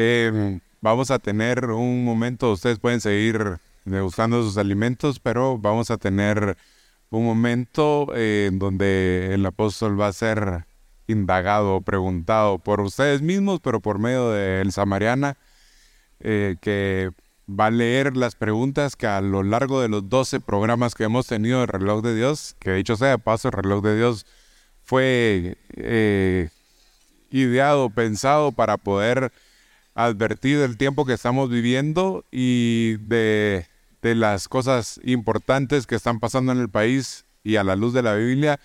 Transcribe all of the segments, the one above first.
Eh, vamos a tener un momento, ustedes pueden seguir degustando sus alimentos, pero vamos a tener un momento eh, en donde el apóstol va a ser indagado, preguntado por ustedes mismos, pero por medio de el Samariana, eh, que va a leer las preguntas que a lo largo de los 12 programas que hemos tenido de Reloj de Dios, que dicho sea de paso, el Reloj de Dios fue ideado, pensado para poder advertir del tiempo que estamos viviendo y de, las cosas importantes que están pasando en el país y a la luz de la Biblia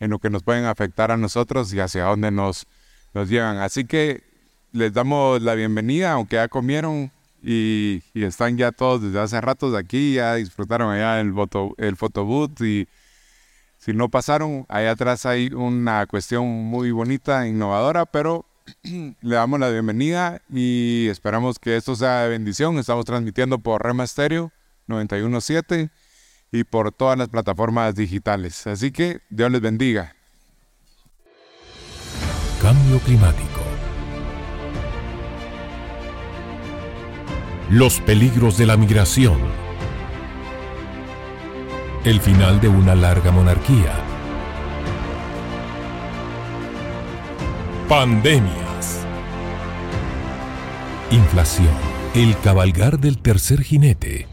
en lo que nos pueden afectar a nosotros y hacia dónde nos, nos llevan. Así que les damos la bienvenida, aunque ya comieron y, están ya todos desde hace ratos aquí, ya disfrutaron allá el, foto, el photobooth y si no pasaron, allá atrás hay una cuestión muy bonita, innovadora, pero le damos la bienvenida y esperamos que esto sea de bendición. Estamos transmitiendo por Rema Stereo 917 y por todas las plataformas digitales. Así que Dios les bendiga. Cambio climático. Los peligros de la migración. El final de una larga monarquía Pandemias. Inflación. El cabalgar del tercer jinete.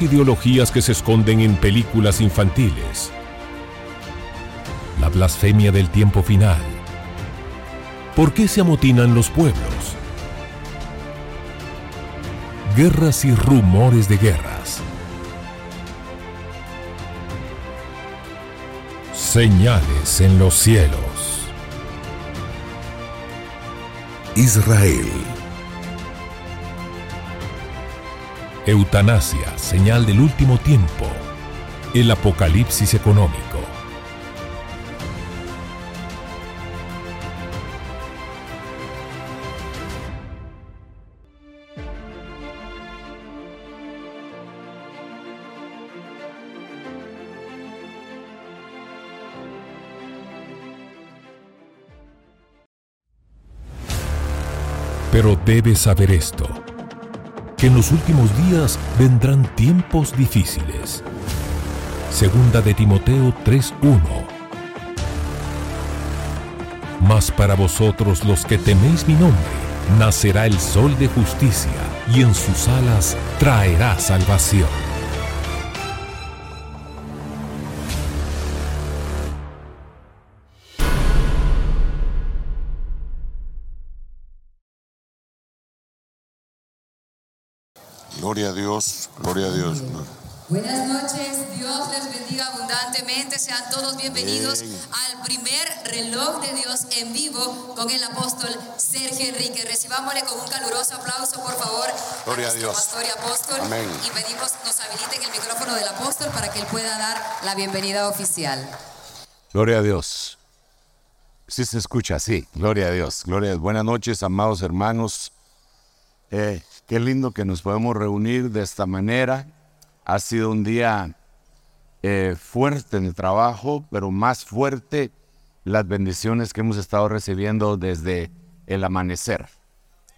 Ideologías que se esconden en películas infantiles. La blasfemia del tiempo final. ¿Por qué se amotinan los pueblos? Guerras y rumores de guerras. Señales en los cielos. Israel. Eutanasia, señal del último tiempo. El apocalipsis económico. Debes saber esto, que en los últimos días vendrán tiempos difíciles. Segunda de Timoteo 3:1. Mas para vosotros los que teméis mi nombre, nacerá el sol de justicia, y en sus alas traerá salvación. Gloria a Dios, gloria a Dios. Buenas noches, Dios les bendiga abundantemente. Sean todos bienvenidos al primer reloj de Dios en vivo con el apóstol Sergio Enrique. Recibámosle con un caluroso aplauso, por favor, Gloria a, Dios. pastor y apóstol. Amén. Y pedimos nos habiliten el micrófono del apóstol para que él pueda dar la bienvenida oficial. Gloria a Dios. Sí se escucha, sí. Gloria a Dios. Gloria a Dios. Buenas noches, amados hermanos. Eh, Qué lindo que nos podemos reunir de esta manera. Ha sido un día eh, fuerte en el trabajo, pero más fuerte las bendiciones que hemos estado recibiendo desde el amanecer.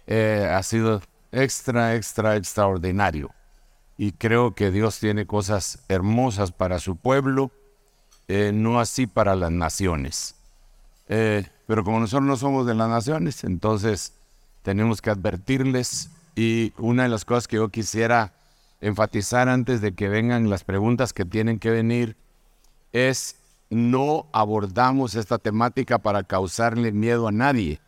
Eh, ha sido extra, extra, extraordinario. Y creo que Dios tiene cosas hermosas para su pueblo, eh, no así para las naciones. pero como nosotros no somos de las naciones, entonces tenemos que advertirles y una de las cosas que yo quisiera enfatizar antes de que vengan las preguntas que tienen que venir es no abordamos esta temática para causarle miedo a nadie.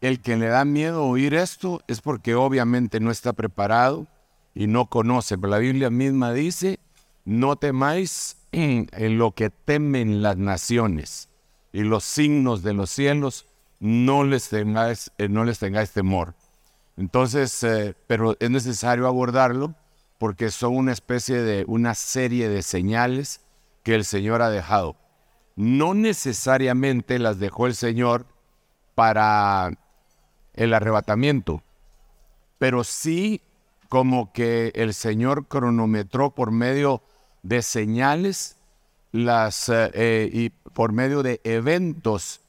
El que le da miedo oír esto es porque obviamente no está preparado y no conoce. Pero la Biblia misma dice, no temáis en lo que temen las naciones y los signos de los cielos no les tengáis, eh, no les tengáis temor. Entonces, eh, pero es necesario abordarlo porque son una especie de una serie de señales que el Señor ha dejado. No necesariamente las dejó el Señor para el arrebatamiento, pero sí como que el Señor cronometró por medio de señales las, eh, eh, y por medio de eventos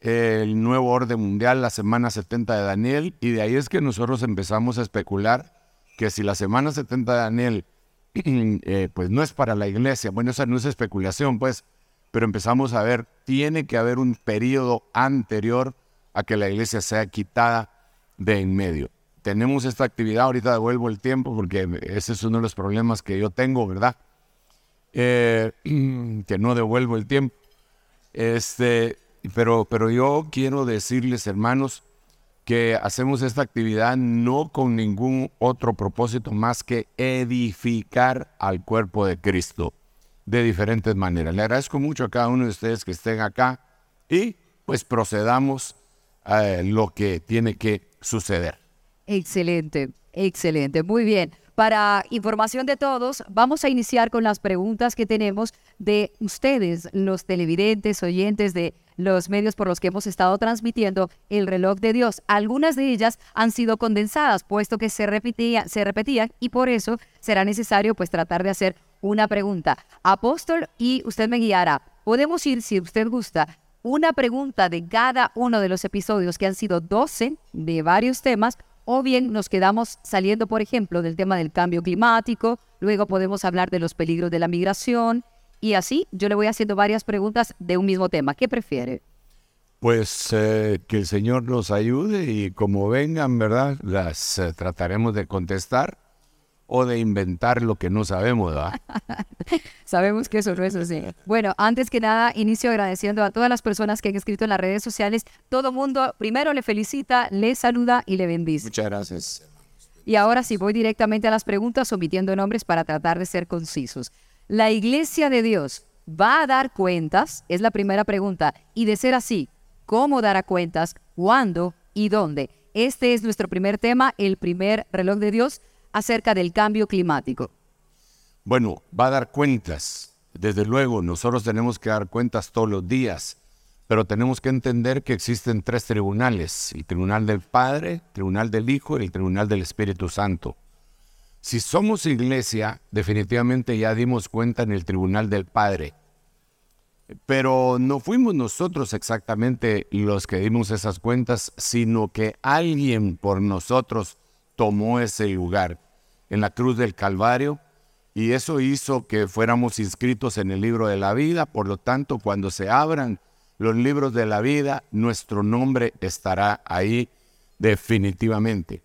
el nuevo orden mundial, la semana 70 de Daniel, y de ahí es que nosotros empezamos a especular que si la semana 70 de Daniel eh, pues no es para la iglesia, bueno, esa no es especulación, pues, pero empezamos a ver, tiene que haber un periodo anterior a que la iglesia sea quitada de en medio. Tenemos esta actividad, ahorita devuelvo el tiempo porque ese es uno de los problemas que yo tengo, ¿verdad? Eh, que no devuelvo el tiempo. Este, pero, pero yo quiero decirles, hermanos, que hacemos esta actividad no con ningún otro propósito más que edificar al cuerpo de Cristo de diferentes maneras. Le agradezco mucho a cada uno de ustedes que estén acá y pues procedamos a lo que tiene que suceder. Excelente, excelente, muy bien. Para información de todos, vamos a iniciar con las preguntas que tenemos de ustedes, los televidentes, oyentes de los medios por los que hemos estado transmitiendo el reloj de Dios. Algunas de ellas han sido condensadas, puesto que se, repetía, se repetían y por eso será necesario pues tratar de hacer una pregunta. Apóstol, y usted me guiará. Podemos ir, si usted gusta, una pregunta de cada uno de los episodios, que han sido 12 de varios temas, o bien nos quedamos saliendo, por ejemplo, del tema del cambio climático, luego podemos hablar de los peligros de la migración y así yo le voy haciendo varias preguntas de un mismo tema. ¿Qué prefiere? Pues eh, que el Señor nos ayude y como vengan, ¿verdad? Las eh, trataremos de contestar o de inventar lo que no sabemos, ¿verdad? Sabemos que eso no es así. Bueno, antes que nada, inicio agradeciendo a todas las personas que han escrito en las redes sociales. Todo mundo primero le felicita, le saluda y le bendice. Muchas gracias. Y ahora sí, voy directamente a las preguntas, omitiendo nombres para tratar de ser concisos. ¿La iglesia de Dios va a dar cuentas? Es la primera pregunta. Y de ser así, ¿cómo dará cuentas? ¿Cuándo y dónde? Este es nuestro primer tema, el primer reloj de Dios acerca del cambio climático? Bueno, va a dar cuentas. Desde luego, nosotros tenemos que dar cuentas todos los días, pero tenemos que entender que existen tres tribunales, el tribunal del Padre, el tribunal del Hijo y el tribunal del Espíritu Santo. Si somos iglesia, definitivamente ya dimos cuenta en el tribunal del Padre, pero no fuimos nosotros exactamente los que dimos esas cuentas, sino que alguien por nosotros tomó ese lugar en la cruz del Calvario y eso hizo que fuéramos inscritos en el libro de la vida. Por lo tanto, cuando se abran los libros de la vida, nuestro nombre estará ahí definitivamente.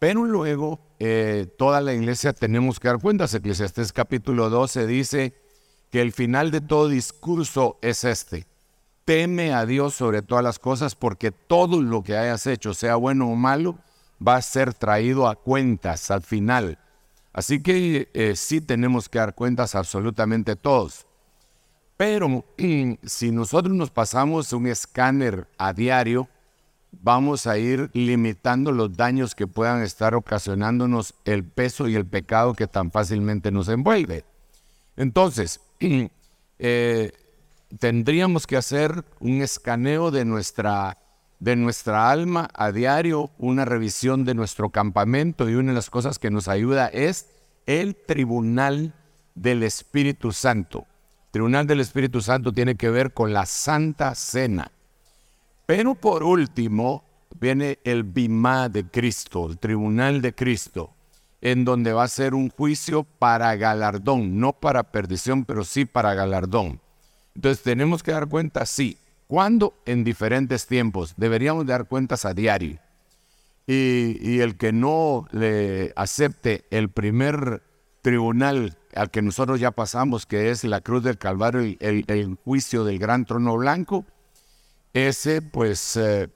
Pero luego, eh, toda la iglesia tenemos que dar cuenta. Eclesiastés capítulo 12 dice que el final de todo discurso es este. Teme a Dios sobre todas las cosas porque todo lo que hayas hecho, sea bueno o malo, va a ser traído a cuentas al final. Así que eh, sí tenemos que dar cuentas absolutamente todos. Pero si nosotros nos pasamos un escáner a diario, vamos a ir limitando los daños que puedan estar ocasionándonos el peso y el pecado que tan fácilmente nos envuelve. Entonces, eh, tendríamos que hacer un escaneo de nuestra de nuestra alma a diario, una revisión de nuestro campamento y una de las cosas que nos ayuda es el tribunal del Espíritu Santo. Tribunal del Espíritu Santo tiene que ver con la Santa Cena. Pero por último viene el Bimá de Cristo, el tribunal de Cristo, en donde va a ser un juicio para galardón, no para perdición, pero sí para galardón. Entonces tenemos que dar cuenta, sí, ¿Cuándo? En diferentes tiempos. Deberíamos dar cuentas a diario. Y, el que no le acepte el primer tribunal al que nosotros ya pasamos, que es la cruz del Calvario, y el, juicio del gran trono blanco, ese pues eh,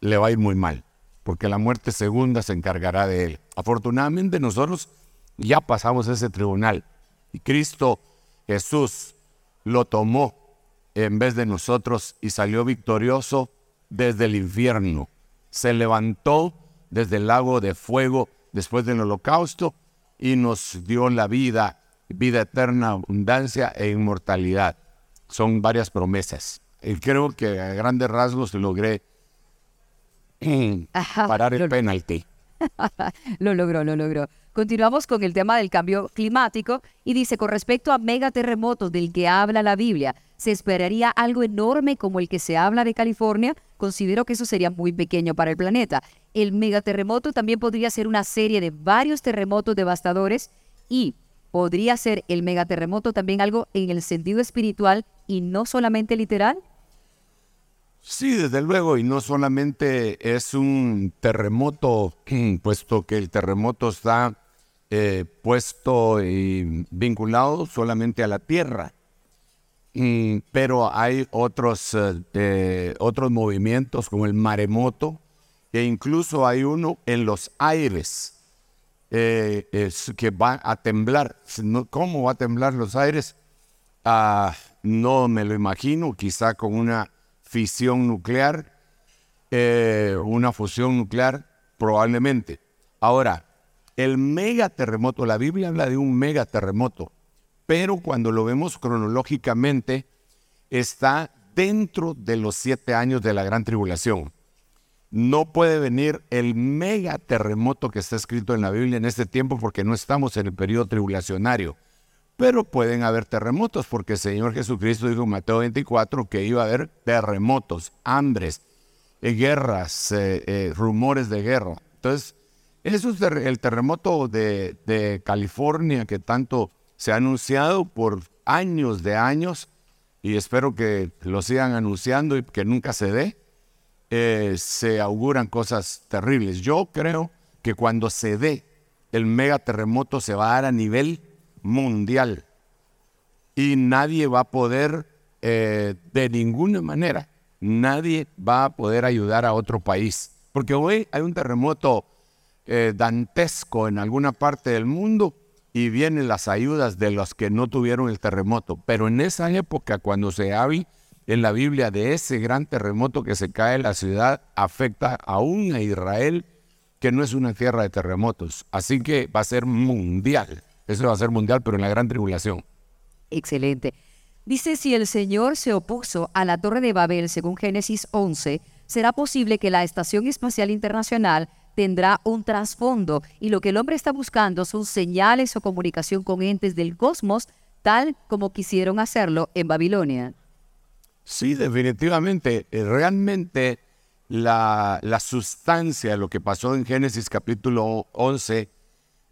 le va a ir muy mal, porque la muerte segunda se encargará de él. Afortunadamente nosotros ya pasamos ese tribunal y Cristo Jesús lo tomó en vez de nosotros y salió victorioso desde el infierno. Se levantó desde el lago de fuego después del holocausto y nos dio la vida, vida eterna, abundancia e inmortalidad. Son varias promesas. Y creo que a grandes rasgos logré parar el penalti. lo logró, lo logró. Continuamos con el tema del cambio climático y dice, con respecto a megaterremotos del que habla la Biblia, ¿se esperaría algo enorme como el que se habla de California? Considero que eso sería muy pequeño para el planeta. El megaterremoto también podría ser una serie de varios terremotos devastadores y podría ser el megaterremoto también algo en el sentido espiritual y no solamente literal. Sí, desde luego, y no solamente es un terremoto, puesto que el terremoto está eh, puesto y vinculado solamente a la tierra, pero hay otros, eh, eh, otros movimientos como el maremoto, e incluso hay uno en los aires que va a temblar. ¿Cómo va a temblar los aires? Ah, no me lo imagino, quizá con una fisión nuclear, eh, una fusión nuclear, probablemente. Ahora, el megaterremoto, la Biblia habla de un megaterremoto, pero cuando lo vemos cronológicamente, está dentro de los siete años de la gran tribulación. No puede venir el megaterremoto que está escrito en la Biblia en este tiempo porque no estamos en el periodo tribulacionario. Pero pueden haber terremotos, porque el Señor Jesucristo dijo en Mateo 24 que iba a haber terremotos, hambres, eh, guerras, eh, eh, rumores de guerra. Entonces, eso es el terremoto de, California que tanto se ha anunciado por años de años y espero que lo sigan anunciando y que nunca se dé. se auguran cosas terribles. Yo creo que cuando se dé el megaterremoto se va a dar a nivel mundial. Y nadie va a poder, eh, de ninguna manera, nadie va a poder ayudar a otro país. Porque hoy hay un terremoto eh, dantesco en alguna parte del mundo y vienen las ayudas de los que no tuvieron el terremoto. Pero en esa época, cuando se habla en la Biblia de ese gran terremoto que se cae en la ciudad, afecta aún a Israel, que no es una tierra de terremotos. Así que va a ser mundial. Eso va a ser mundial, pero en la gran tribulación. Excelente. Dice, si el Señor se opuso a la Torre de Babel, según Génesis 11, será posible que la Estación Espacial Internacional tendrá un trasfondo y lo que el hombre está buscando son señales o comunicación con entes del cosmos, tal como quisieron hacerlo en Babilonia. Sí, definitivamente. Eh, realmente la, la sustancia de lo que pasó en Génesis capítulo 11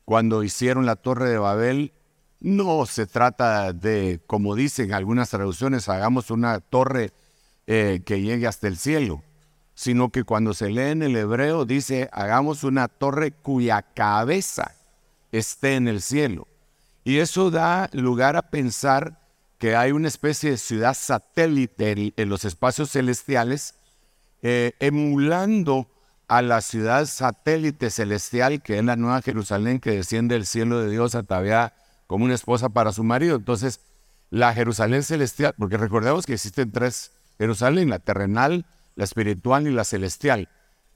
cuando hicieron la torre de Babel, no se trata de, como dicen algunas traducciones, hagamos una torre eh, que llegue hasta el cielo, sino que cuando se lee en el hebreo dice, hagamos una torre cuya cabeza esté en el cielo. Y eso da lugar a pensar que hay una especie de ciudad satélite en los espacios celestiales, eh, emulando a la ciudad satélite celestial, que es la nueva Jerusalén que desciende del cielo de Dios ataviada como una esposa para su marido. Entonces, la Jerusalén celestial, porque recordemos que existen tres Jerusalén, la terrenal, la espiritual y la celestial.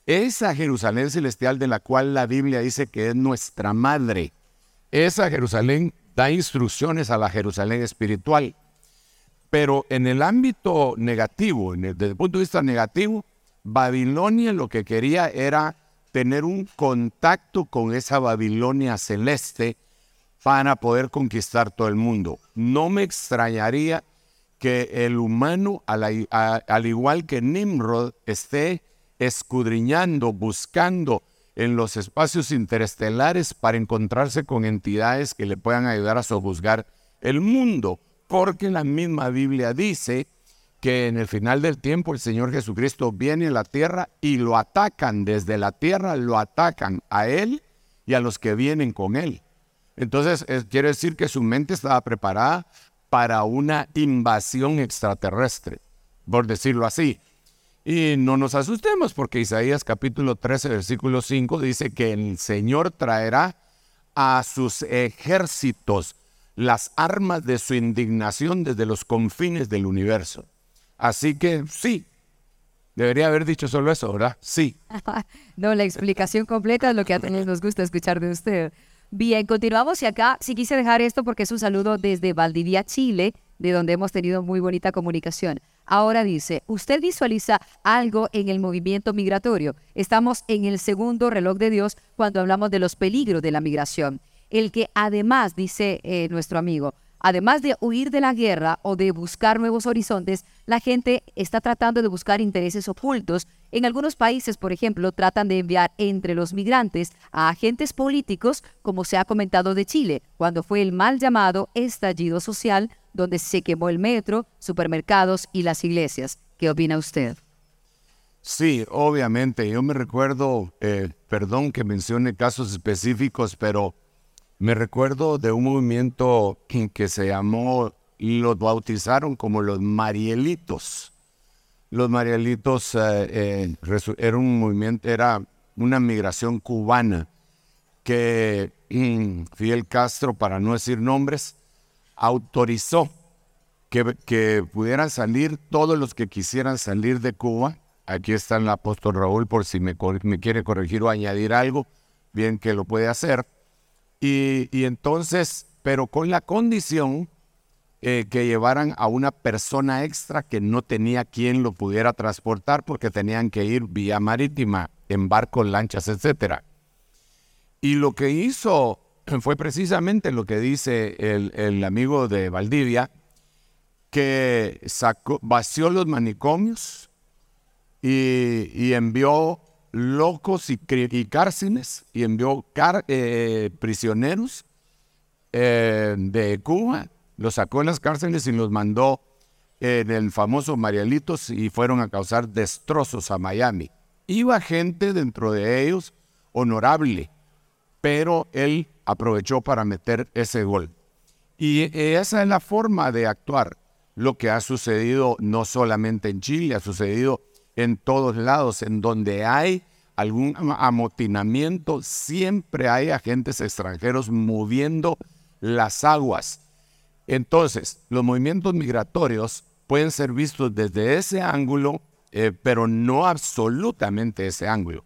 Esa Jerusalén celestial de la cual la Biblia dice que es nuestra madre, esa Jerusalén da instrucciones a la Jerusalén espiritual. Pero en el ámbito negativo, desde el punto de vista negativo, Babilonia lo que quería era tener un contacto con esa Babilonia celeste para poder conquistar todo el mundo. No me extrañaría que el humano, al, igual que Nimrod, esté escudriñando, buscando en los espacios interestelares para encontrarse con entidades que le puedan ayudar a sojuzgar el mundo, porque la misma Biblia dice que en el final del tiempo el Señor Jesucristo viene a la tierra y lo atacan desde la tierra, lo atacan a Él y a los que vienen con Él. Entonces, quiere decir que su mente estaba preparada para una invasión extraterrestre, por decirlo así. Y no nos asustemos porque Isaías capítulo 13, versículo 5 dice que el Señor traerá a sus ejércitos las armas de su indignación desde los confines del universo. Así que sí, Debería haber dicho solo eso, ¿verdad? Sí. no, la explicación completa es lo que a todos nos gusta escuchar de usted. Bien, continuamos y acá sí quise dejar esto porque es un saludo desde Valdivia, Chile, de donde hemos tenido muy bonita comunicación. Ahora dice, ¿usted visualiza algo en el movimiento migratorio? Estamos en el segundo reloj de Dios cuando hablamos de los peligros de la migración. El que además, dice eh, nuestro amigo, Además de huir de la guerra o de buscar nuevos horizontes, la gente está tratando de buscar intereses ocultos. En algunos países, por ejemplo, tratan de enviar entre los migrantes a agentes políticos, como se ha comentado de Chile, cuando fue el mal llamado estallido social, donde se quemó el metro, supermercados y las iglesias. ¿Qué opina usted? Sí, obviamente. Yo me recuerdo, eh, perdón que mencione casos específicos, pero me recuerdo de un movimiento que se llamó, los bautizaron como los Marielitos. Los Marielitos eh, eh, era un movimiento, era una migración cubana que mm, Fidel Castro, para no decir nombres, autorizó que, que, pudieran salir todos los que quisieran salir de Cuba. Aquí está el apóstol Raúl por si me, me quiere corregir o añadir algo, bien que lo puede hacer y, entonces, pero con la condición eh, que llevaran a una persona extra que no tenía quien lo pudiera transportar porque tenían que ir vía marítima, en barcos, lanchas, etc. Y lo que hizo fue precisamente lo que dice el, amigo de Valdivia, que sacó, vació los manicomios y envió locos y, cárceles y envió eh, prisioneros eh, de Cuba, los sacó en las cárceles y los mandó en el famoso Marialitos y fueron a causar destrozos a Miami. Iba gente dentro de ellos honorable, pero él aprovechó para meter ese gol. Y esa es la forma de actuar. Lo que ha sucedido no solamente en Chile, ha sucedido en todos lados, en donde hay algún amotinamiento, siempre hay agentes extranjeros moviendo las aguas. Entonces, los movimientos migratorios pueden ser vistos desde ese ángulo, eh, pero no absolutamente ese ángulo.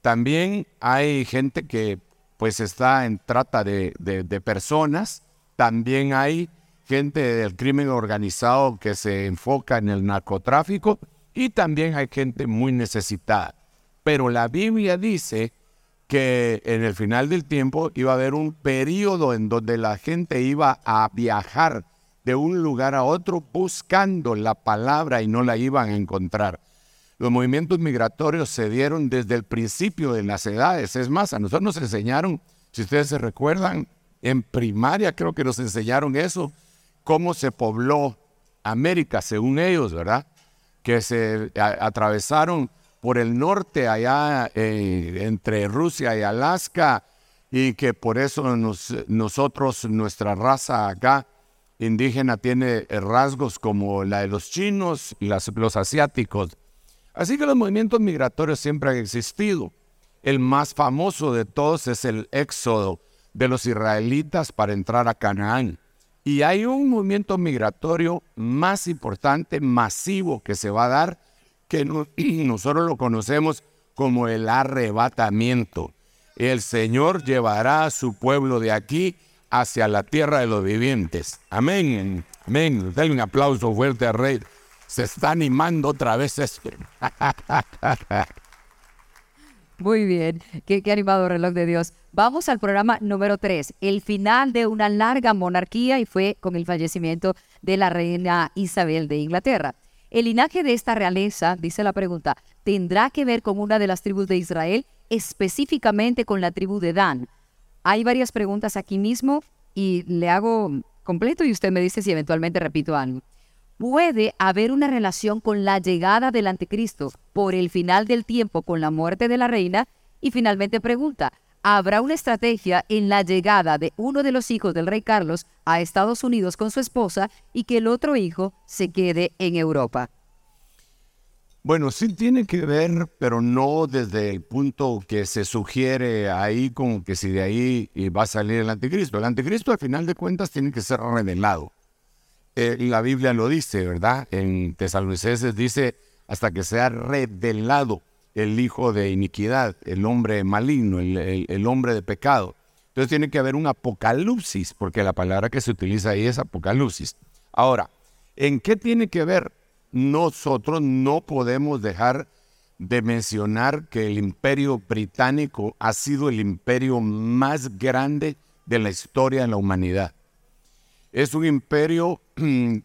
También hay gente que pues está en trata de personas, también hay gente del crimen organizado que se enfoca en el narcotráfico y también hay gente muy necesitada. Pero la Biblia dice que en el final del tiempo iba a haber un periodo en donde la gente iba a viajar de un lugar a otro buscando la palabra y no la iban a encontrar. Los movimientos migratorios se dieron desde el principio de las edades. Es más, a nosotros nos enseñaron, si ustedes se recuerdan, en primaria creo que nos enseñaron eso, cómo se pobló América, según ellos, ¿verdad? Que se atravesaron por el norte, allá eh, entre Rusia y Alaska, y que por eso nosotros, nuestra raza acá indígena, tiene rasgos como la de los chinos y los asiáticos. Así que los movimientos migratorios siempre han existido. El más famoso de todos es el éxodo de los israelitas para entrar a Canaán. Y hay un movimiento migratorio más importante, masivo, que se va a dar, que nosotros lo conocemos como el arrebatamiento. El Señor llevará a su pueblo de aquí hacia la tierra de los vivientes. Amén. Amén. Denle un aplauso fuerte al Rey. Se está animando otra vez este. Muy bien, qué, animado reloj de Dios. Vamos al programa número 3, el final de una larga monarquía y fue con el fallecimiento de la reina Isabel de Inglaterra. El linaje de esta realeza, dice la pregunta, ¿tendrá que ver con una de las tribus de Israel, específicamente con la tribu de Dan? Hay varias preguntas aquí mismo y le hago completo y usted me dice si eventualmente repito algo puede haber una relación con la llegada del anticristo por el final del tiempo con la muerte de la reina y finalmente pregunta, ¿habrá una estrategia en la llegada de uno de los hijos del rey Carlos a Estados Unidos con su esposa y que el otro hijo se quede en Europa? Bueno, sí tiene que ver, pero no desde el punto que se sugiere ahí como que si de ahí va a salir el anticristo. El anticristo al final de cuentas tiene que ser revelado. Eh, la Biblia lo dice, ¿verdad? En Tesalonicenses dice, hasta que sea revelado el hijo de iniquidad, el hombre maligno, el, el hombre de pecado. Entonces tiene que haber un apocalipsis, porque la palabra que se utiliza ahí es apocalipsis. Ahora, ¿en qué tiene que ver? Nosotros no podemos dejar de mencionar que el imperio británico ha sido el imperio más grande de la historia de la humanidad. Es un imperio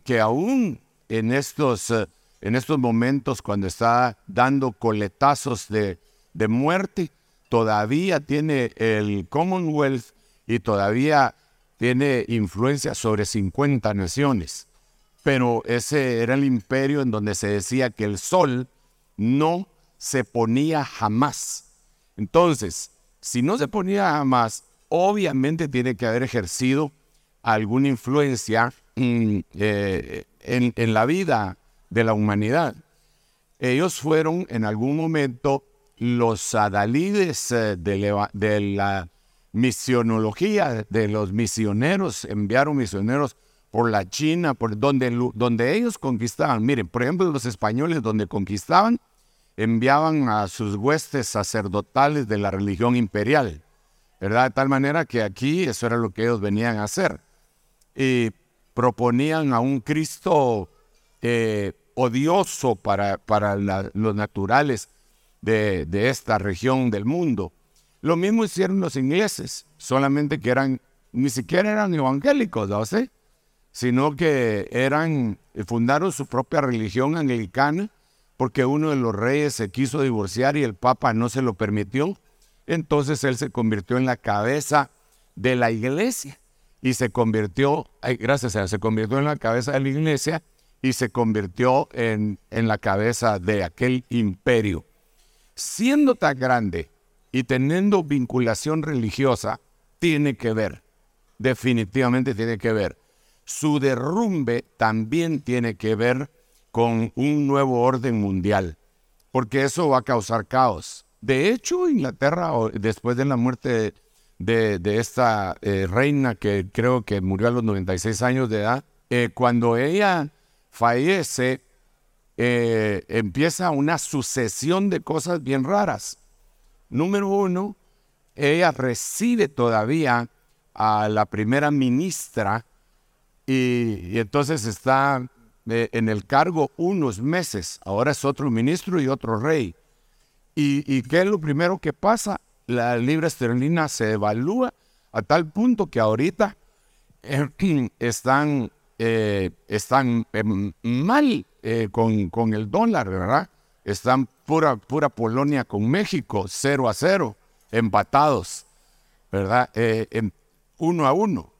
que aún en estos, eh, en estos momentos, cuando está dando coletazos de, de muerte, todavía tiene el Commonwealth y todavía tiene influencia sobre 50 naciones. Pero ese era el imperio en donde se decía que el sol no se ponía jamás. Entonces, si no se ponía jamás, obviamente tiene que haber ejercido alguna influencia mm, eh, en, la vida de la humanidad. Ellos fueron en algún momento los adalides eh, de, la misionología, de los misioneros, enviaron misioneros por la China, por donde, donde ellos conquistaban. Miren, por ejemplo, los españoles donde conquistaban, enviaban a sus huestes sacerdotales de la religión imperial, ¿verdad? De tal manera que aquí eso era lo que ellos venían a hacer. Y proponían a un Cristo eh, odioso para, para los naturales de, esta región del mundo. Lo mismo hicieron los ingleses, solamente que eran, ni siquiera eran evangélicos, ¿no? Sino que eran, fundaron su propia religión anglicana porque uno de los reyes se quiso divorciar y el papa no se lo permitió. Entonces él se convirtió en la cabeza de la iglesia y se convirtió, gracias a él, se convirtió en la cabeza de la iglesia y se convirtió en, en la cabeza de aquel imperio. Siendo tan grande y teniendo vinculación religiosa, tiene que ver, definitivamente tiene que ver. Su derrumbe también tiene que ver con un nuevo orden mundial, porque eso va a causar caos. De hecho, Inglaterra, después de la muerte de, esta eh, reina que creo que murió a los 96 años de edad, eh, cuando ella fallece, eh, empieza una sucesión de cosas bien raras. Número uno, ella recibe todavía a la primera ministra y entonces está en el cargo unos meses. Ahora es otro ministro y otro rey. ¿Y, qué es lo primero que pasa? La libra esterlina se evalúa a tal punto que ahorita eh, están, eh, están em, mal eh, con, con, el dólar, ¿verdad? Están pura, pura Polonia con México, cero a cero, empatados, ¿verdad? uno a uno.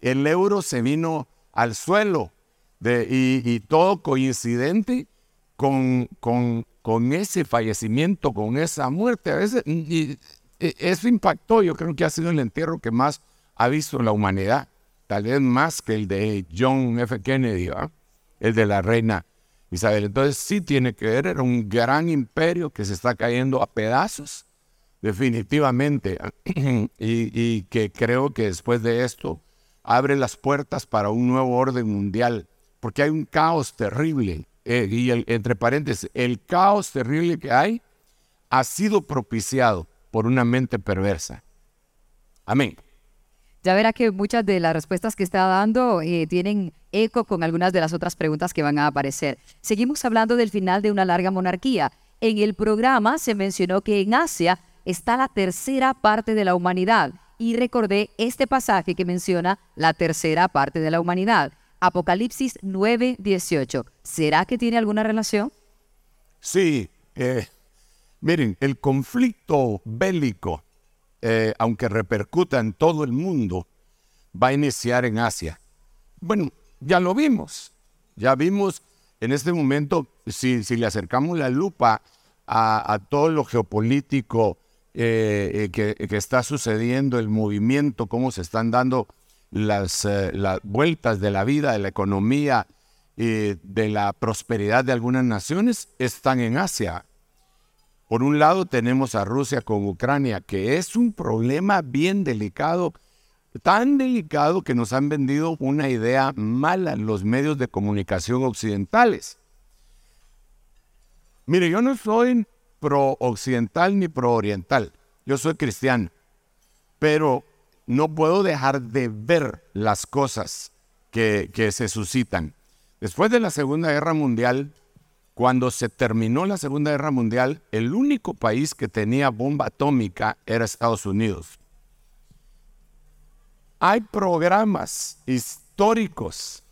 El euro se vino al suelo y, todo coincidente con, con, con, ese fallecimiento, con esa muerte. A veces, y, eso impactó, yo creo que ha sido el entierro que más ha visto la humanidad, tal vez más que el de John F. Kennedy, el de la reina Isabel. Entonces sí tiene que ver, era un gran imperio que se está cayendo a pedazos, definitivamente, y que creo que después de esto abre las puertas para un nuevo orden mundial porque hay un caos terrible. Eh, y entre paréntesis, el caos terrible que hay ha sido propiciado por una mente perversa. Amén. Ya verá que muchas de las respuestas que está dando eh, tienen eco con algunas de las otras preguntas que van a aparecer. Seguimos hablando del final de una larga monarquía. En el programa se mencionó que en Asia está la tercera parte de la humanidad y recordé este pasaje que menciona la tercera parte de la humanidad. Apocalipsis 9:18. ¿Será que tiene alguna relación? Sí. Eh, miren, el conflicto bélico, eh, aunque repercuta en todo el mundo, va a iniciar en Asia. Bueno, ya lo vimos. Ya vimos en este momento, si, le acercamos la lupa a, todo lo geopolítico eh, que, que, está sucediendo, el movimiento, cómo se están dando las, eh, las vueltas de la vida, de la economía y de la prosperidad de algunas naciones están en Asia. Por un lado tenemos a Rusia con Ucrania, que es un problema bien delicado, tan delicado que nos han vendido una idea mala en los medios de comunicación occidentales. Mire, yo no soy pro occidental ni pro oriental. Yo soy cristiano. Pero no puedo dejar de ver las cosas que, se suscitan. Después de la Segunda Guerra Mundial, cuando se terminó la Segunda Guerra Mundial, el único país que tenía bomba atómica era Estados Unidos. Hay programas históricos.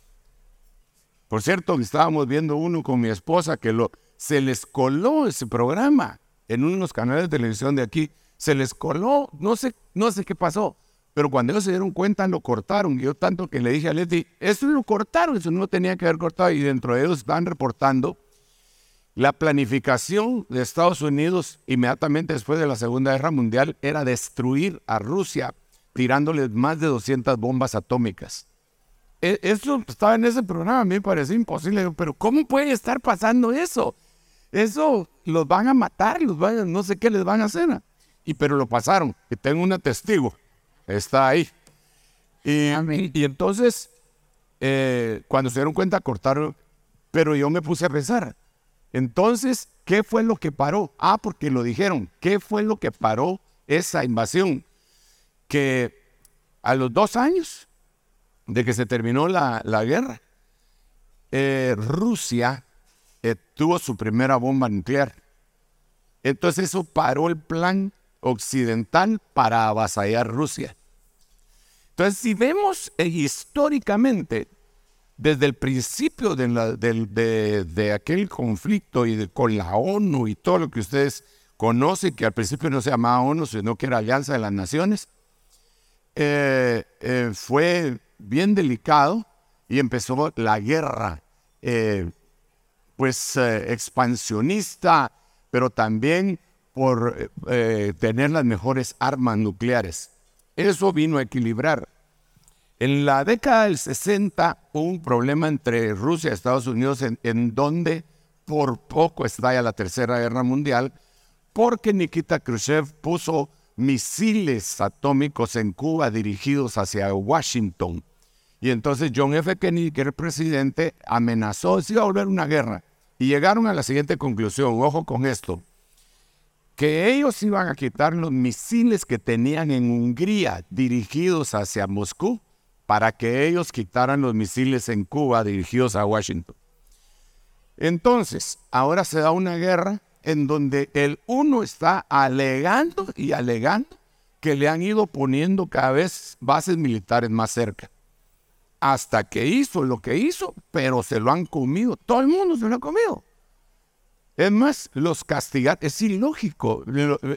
Por cierto, estábamos viendo uno con mi esposa que lo, se les coló ese programa en unos canales de televisión de aquí. Se les coló, no sé, no sé qué pasó. Pero cuando ellos se dieron cuenta, lo cortaron. Yo tanto que le dije a Leti, eso lo cortaron, eso no tenía que haber cortado. Y dentro de ellos están reportando la planificación de Estados Unidos inmediatamente después de la Segunda Guerra Mundial era destruir a Rusia tirándoles más de 200 bombas atómicas. E, eso estaba en ese programa, a mí me pareció imposible, pero ¿cómo puede estar pasando eso? Eso los van a matar, los van, no sé qué les van a hacer. Y pero lo pasaron, y tengo una testigo, está ahí. Y, y entonces, eh, cuando se dieron cuenta, cortaron, pero yo me puse a pensar, entonces, ¿qué fue lo que paró? Ah, porque lo dijeron. ¿Qué fue lo que paró esa invasión? Que a los dos años de que se terminó la, guerra, eh, Rusia eh, tuvo su primera bomba nuclear. Entonces eso paró el plan occidental para avasallar Rusia. Entonces, si vemos eh, históricamente desde el principio de, aquel conflicto y con la ONU y todo lo que ustedes conocen, que al principio no se llamaba ONU, sino que era Alianza de las Naciones, eh, eh, fue bien delicado y empezó la guerra, pues expansionista, pero también por tener las mejores armas nucleares. Eso vino a equilibrar en la década del 60 hubo un problema entre Rusia y Estados Unidos en, donde por poco estalla la Tercera Guerra Mundial porque Nikita Khrushchev puso misiles atómicos en Cuba dirigidos hacia Washington. Y entonces John F. Kennedy, que era el presidente, amenazó, si iba a volver una guerra. Y llegaron a la siguiente conclusión, ojo con esto, que ellos iban a quitar los misiles que tenían en Hungría dirigidos hacia Moscú para que ellos quitaran los misiles en Cuba dirigidos a Washington. Entonces, ahora se da una guerra en donde el uno está alegando y alegando que le han ido poniendo cada vez bases militares más cerca. Hasta que hizo lo que hizo, pero se lo han comido. Todo el mundo se lo ha comido. Es más, los castigar es ilógico.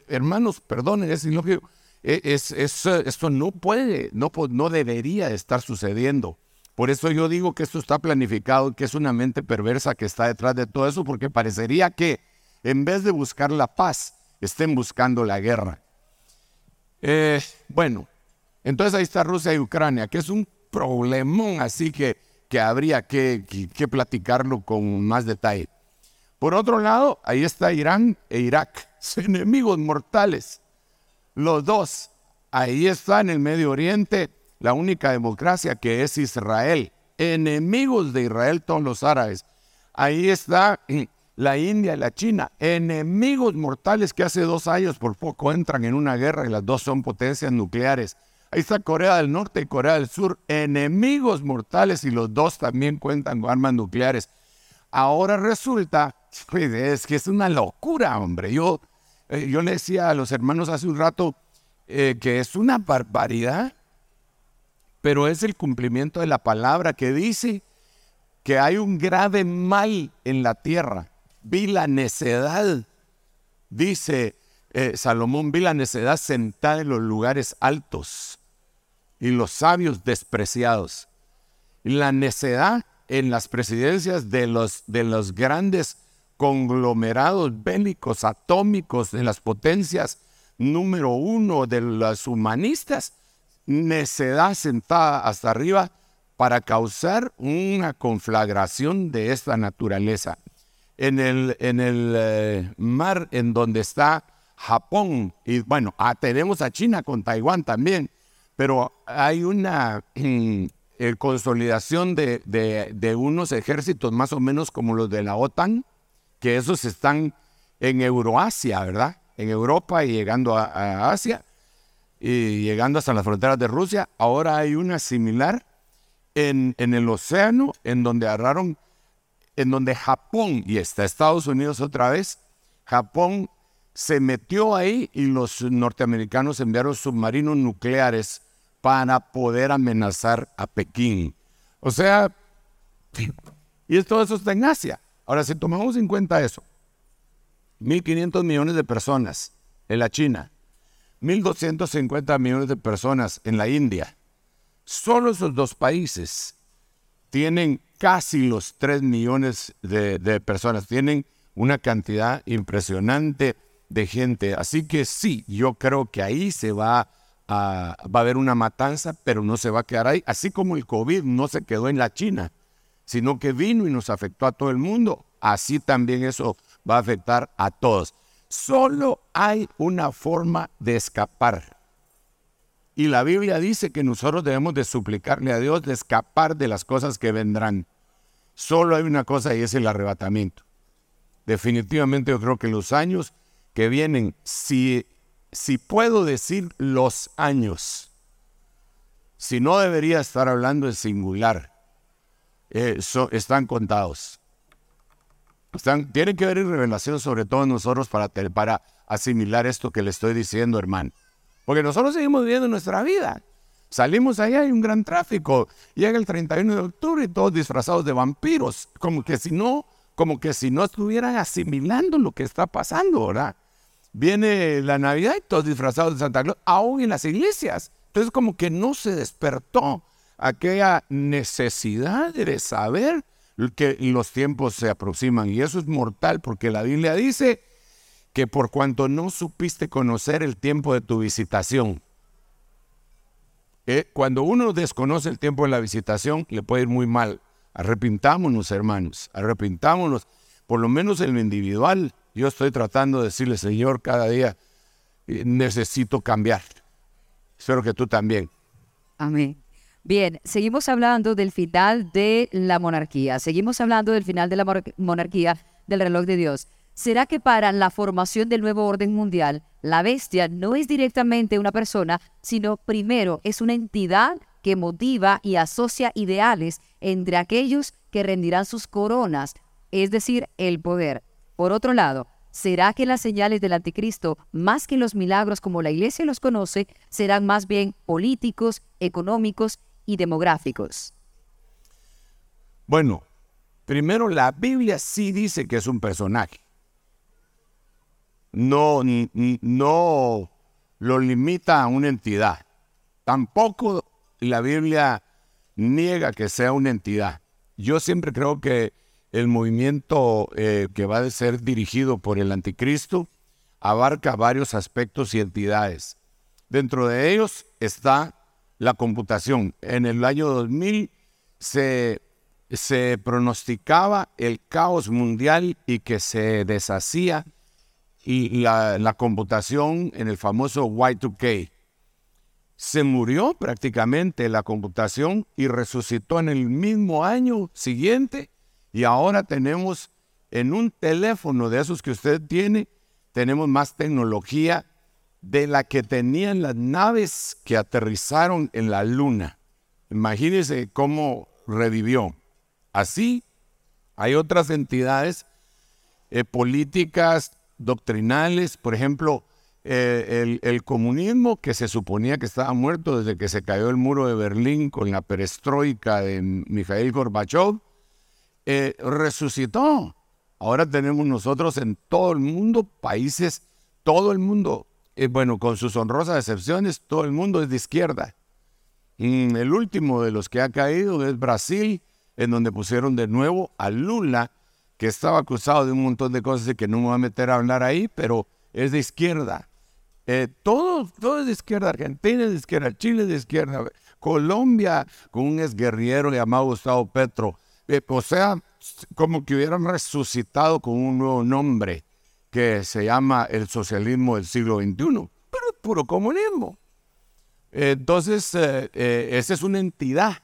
Hermanos, perdonen, es ilógico e, es, esto no puede, no, no debería estar sucediendo. Por eso yo digo que esto está planificado, que es una mente perversa que está detrás de todo eso, porque parecería que en vez de buscar la paz, estén buscando la guerra. Eh, bueno, entonces ahí está Rusia y Ucrania, que es un problemón, así que, que habría que, que platicarlo con más detalle. Por otro lado, ahí está Irán e Irak, enemigos mortales. Los dos. Ahí está en el Medio Oriente la única democracia que es Israel. Enemigos de Israel todos los árabes. Ahí está la India y la China. Enemigos mortales que hace dos años por poco entran en una guerra y las dos son potencias nucleares. Ahí está Corea del Norte y Corea del Sur. Enemigos mortales y los dos también cuentan con armas nucleares. Ahora resulta, pues, es que es una locura, hombre. Yo eh, yo le decía a los hermanos hace un rato eh, que es una barbaridad, pero es el cumplimiento de la palabra que dice que hay un grave mal en la tierra. Vi la necedad, dice eh, Salomón, vi la necedad sentada en los lugares altos y los sabios despreciados. La necedad en las presidencias de los, de los grandes conglomerados bélicos atómicos de las potencias número uno de las humanistas, necedad sentada hasta arriba para causar una conflagración de esta naturaleza. En el, en el eh, mar en donde está Japón, y bueno, ah, tenemos a China con Taiwán también, pero hay una eh, consolidación de, unos ejércitos más o menos como los de la OTAN, que esos están en Euroasia, ¿verdad? En Europa y llegando a, Asia y llegando hasta las fronteras de Rusia. Ahora hay una similar en, en el océano, en donde agarraron, en donde Japón, y está Estados Unidos otra vez, Japón se metió ahí y los norteamericanos enviaron submarinos nucleares para poder amenazar a Pekín. O sea, y todo eso está en Asia. Ahora, si tomamos en cuenta eso, 1.500 millones de personas en la China, 1.250 millones de personas en la India, solo esos dos países tienen casi los 3 millones de, de personas, tienen una cantidad impresionante de gente. Así que sí, yo creo que ahí se va va a haber una matanza, pero no se va a quedar ahí. Así como el COVID no se quedó en la China, sino que vino y nos afectó a todo el mundo. Así también eso va a afectar a todos. Solo hay una forma de escapar. Y la Biblia dice que nosotros debemos de suplicarle a Dios de escapar de las cosas que vendrán. Solo hay una cosa y es el arrebatamiento. Definitivamente yo creo que los años que vienen, si, si puedo decir los años, si no debería estar hablando en singular, eh, están contados. Están, tienen que haber revelación sobre todo nosotros para, para asimilar esto que le estoy diciendo, hermano. Porque nosotros seguimos viviendo nuestra vida. Salimos allá, hay un gran tráfico. Llega el 31 de octubre y todos disfrazados de vampiros. Como que si no, como que si no estuvieran asimilando lo que está pasando, ¿verdad? Viene la Navidad y todos disfrazados de Santa Claus, aún en las iglesias. Entonces como que no se despertó aquella necesidad de saber que los tiempos se aproximan. Y eso es mortal porque la Biblia dice que por cuanto no supiste conocer el tiempo de tu visitación, eh, cuando uno desconoce el tiempo de la visitación, le puede ir muy mal. Arrepintámonos, hermanos, arrepintámonos, por lo menos en lo individual. Yo estoy tratando de decirle, Señor, cada día eh, necesito cambiar. Espero que tú también. Amén. Bien, seguimos hablando del final de la monarquía. Seguimos hablando del final de la monarquía del reloj de Dios. ¿Será que para la formación del nuevo orden mundial, la bestia no es directamente una persona, sino primero es una entidad que motiva y asocia ideales entre aquellos que rendirán sus coronas, es decir, el poder? Por otro lado, ¿será que las señales del anticristo, más que los milagros como la iglesia los conoce, serán más bien políticos, económicos y demográficos? Bueno, primero la Biblia sí dice que es un personaje. No, no lo limita a una entidad. Tampoco la Biblia niega que sea una entidad. Yo siempre creo que el movimiento eh, que va a ser dirigido por el anticristo abarca varios aspectos y entidades. Dentro de ellos está la computación. En el año 2000 se, se pronosticaba el caos mundial y que se deshacía y la, la computación en el famoso Y2K. Se murió prácticamente la computación y resucitó en el mismo año siguiente y ahora tenemos en un teléfono de esos que usted tiene, tenemos más tecnología de la que tenían las naves que aterrizaron en la luna. Imagínense cómo revivió. Así, hay otras entidades eh, políticas, doctrinales, por ejemplo, eh, el, comunismo que se suponía que estaba muerto desde que se cayó el muro de Berlín con la perestroika de Mikhail Gorbachev, eh, resucitó. Ahora tenemos nosotros en todo el mundo países, todo el mundo eh, bueno, con sus honrosas excepciones, todo el mundo es de izquierda. El último de los que ha caído es Brasil, en donde pusieron de nuevo a Lula, que estaba acusado de un montón de cosas y que no me voy a meter a hablar ahí, pero es de izquierda. Eh, todo, todo es de izquierda. Argentina es de izquierda, Chile es de izquierda, Colombia con un exguerrillero llamado Gustavo Petro. Eh, o sea, como que hubieran resucitado con un nuevo nombre que se llama el socialismo del siglo XXI, pero es puro comunismo. Entonces, eh, eh, esa es una entidad,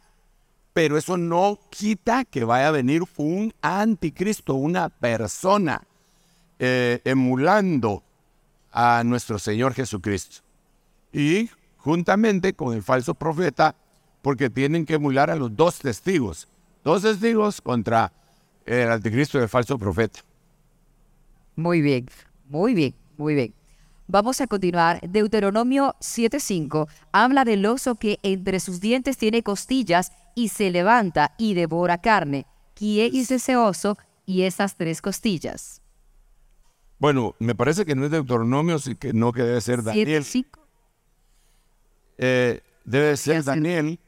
Pero eso no quita que vaya a venir un anticristo, una persona emulando a nuestro Señor Jesucristo. Y juntamente con el falso profeta, porque tienen que emular a los dos testigos. Dos testigos contra el anticristo y el falso profeta. Muy bien, muy bien, muy bien. Vamos a continuar. Deuteronomio 7.5 habla del oso que entre sus dientes tiene costillas y se levanta y devora carne. ¿Quién es ese oso y esas tres costillas? Bueno, me parece que no es Deuteronomio, no que debe ser Daniel. Eh, debe ser Daniel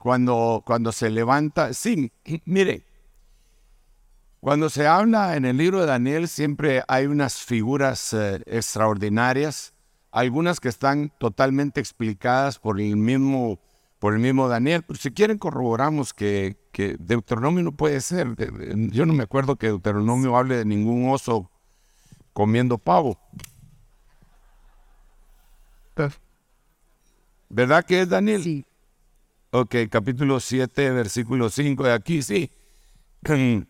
cuando, cuando se levanta. Sí, mire, cuando se habla en el libro de Daniel siempre hay unas figuras eh, extraordinarias, algunas que están totalmente explicadas por el mismo, por el mismo Daniel. Pero si quieren corroboramos que, que Deuteronomio no puede ser. Yo no me acuerdo que Deuteronomio hable de ningún oso comiendo pavo. ¿Verdad que es Daniel? Sí. Ok, capítulo 7, versículo 5 de aquí, sí.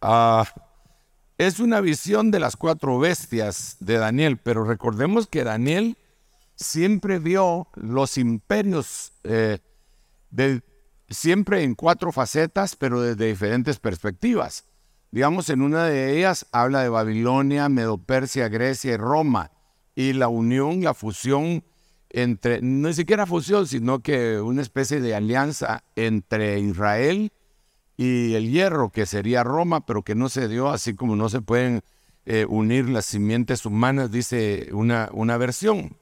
Ah, es una visión de las cuatro bestias de Daniel, pero recordemos que Daniel siempre vio los imperios eh, siempre en cuatro facetas, pero desde diferentes perspectivas. Digamos, en una de ellas habla de Babilonia, Medopersia, Grecia y Roma, y la unión, la fusión entre, no siquiera fusión, sino que una especie de alianza entre Israel y el hierro, que sería Roma, pero que no se dio, así como no se pueden eh, unir las simientes humanas, dice una, una versión.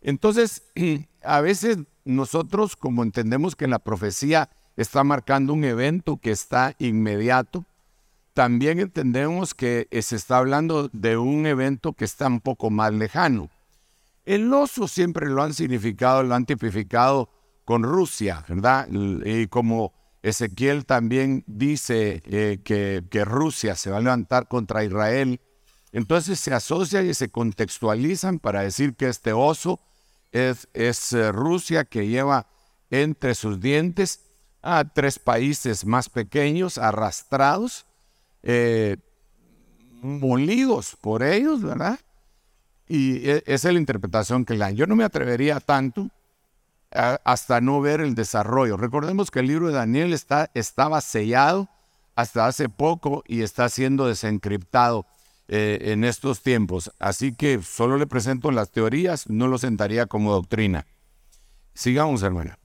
Entonces, a veces nosotros, como entendemos que la profecía está marcando un evento que está inmediato, también entendemos que se está hablando de un evento que está un poco más lejano. El oso siempre lo han significado, lo han tipificado con Rusia, ¿verdad? Y como Ezequiel también dice eh, que, Rusia se va a levantar contra Israel, entonces se asocian y se contextualizan para decir que este oso es, es eh, Rusia que lleva entre sus dientes a tres países más pequeños arrastrados, eh, molidos por ellos, ¿verdad? Y esa es la interpretación que le dan. Yo no me atrevería tanto hasta no ver el desarrollo. Recordemos que el libro de Daniel está, estaba sellado hasta hace poco y está siendo desencriptado eh, en estos tiempos. Así que solo le presento las teorías, no lo sentaría como doctrina. Sigamos, hermana.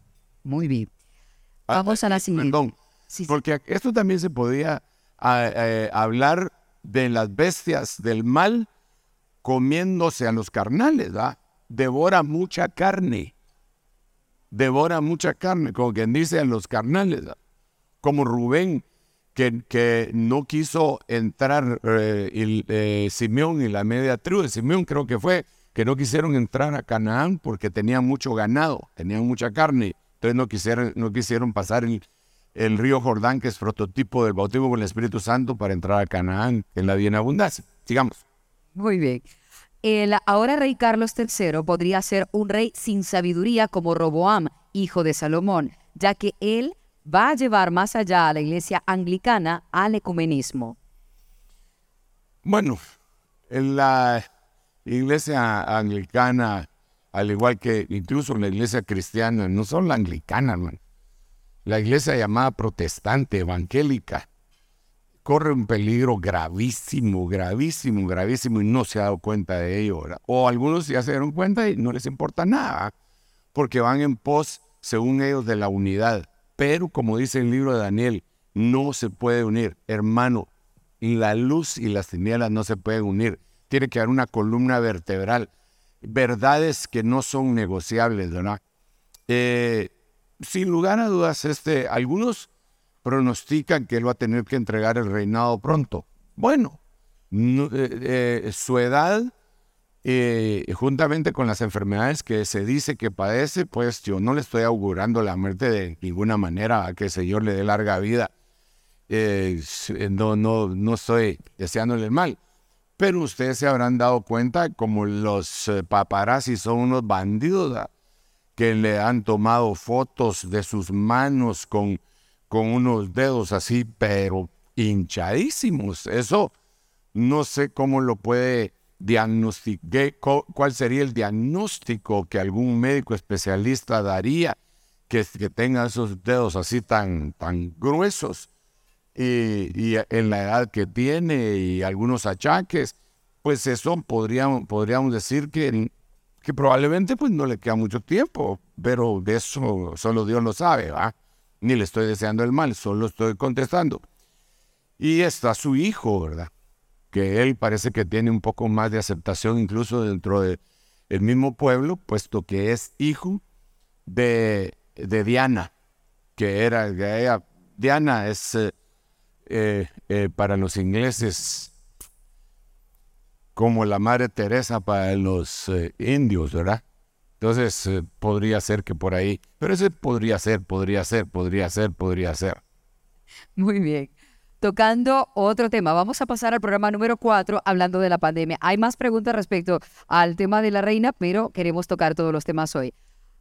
Muy bien. Ah, Vamos a la siguiente. Perdón, porque esto también se podía ah, eh, hablar de las bestias del mal comiéndose a los carnales, ¿verdad? Devora mucha carne. Devora mucha carne, como quien dice a los carnales, como Rubén, que, que, no quiso entrar eh, eh, Simeón y la media tribu de Simeón, creo que fue, que no quisieron entrar a Canaán porque tenían mucho ganado, tenían mucha carne, entonces no quisieron, no quisieron pasar el, el río Jordán, que es prototipo del bautismo con el Espíritu Santo, para entrar a Canaán en la bienabundancia. Sigamos. Muy bien. El ahora rey Carlos III podría ser un rey sin sabiduría como Roboam, hijo de Salomón, ya que él va a llevar más allá a la iglesia anglicana al ecumenismo. Bueno, en la iglesia anglicana, al igual que incluso la iglesia cristiana, no solo la anglicana, la iglesia llamada protestante, evangélica, corre un peligro gravísimo, gravísimo, gravísimo y no se ha dado cuenta de ello. O algunos ya se dieron cuenta y no les importa nada, porque van en pos, según ellos, de la unidad. Pero como dice el libro de Daniel, no se puede unir. Hermano, la luz y las tinieblas no se pueden unir. Tiene que haber una columna vertebral. Verdades que no son negociables, ¿verdad? Eh, sin lugar a dudas, este, algunos pronostican que él va a tener que entregar el reinado pronto. Bueno, eh, eh, su edad, eh, juntamente con las enfermedades que se dice que padece, pues yo no le estoy augurando la muerte de ninguna manera, a que el Señor le dé larga vida. no, no, no estoy deseándole el mal. Pero ustedes se habrán dado cuenta como los paparazzi son unos bandidos que le han tomado fotos de sus manos con, con unos dedos así, pero hinchadísimos. Eso no sé cómo lo puede diagnosticar, cuál sería el diagnóstico que algún médico especialista daría que, que tenga esos dedos así tan, tan gruesos y, en la edad que tiene y algunos achaques, pues eso podríamos, podríamos decir que, que probablemente pues no le queda mucho tiempo, pero de eso solo Dios lo sabe, ¿va? Ni le estoy deseando el mal, solo estoy contestando. Y está su hijo, ¿verdad? Que él parece que tiene un poco más de aceptación incluso dentro del mismo pueblo, puesto que es hijo de, de Diana, que era, ella, Diana es eh, eh, eh, para los ingleses como la Madre Teresa para los indios, ¿verdad? Entonces podría ser que por ahí, pero ese podría ser, podría ser, podría ser, podría ser. Muy bien tocando otro tema. Vamos a pasar al programa número 4 hablando de la pandemia. Hay más preguntas respecto al tema de la reina, pero queremos tocar todos los temas hoy.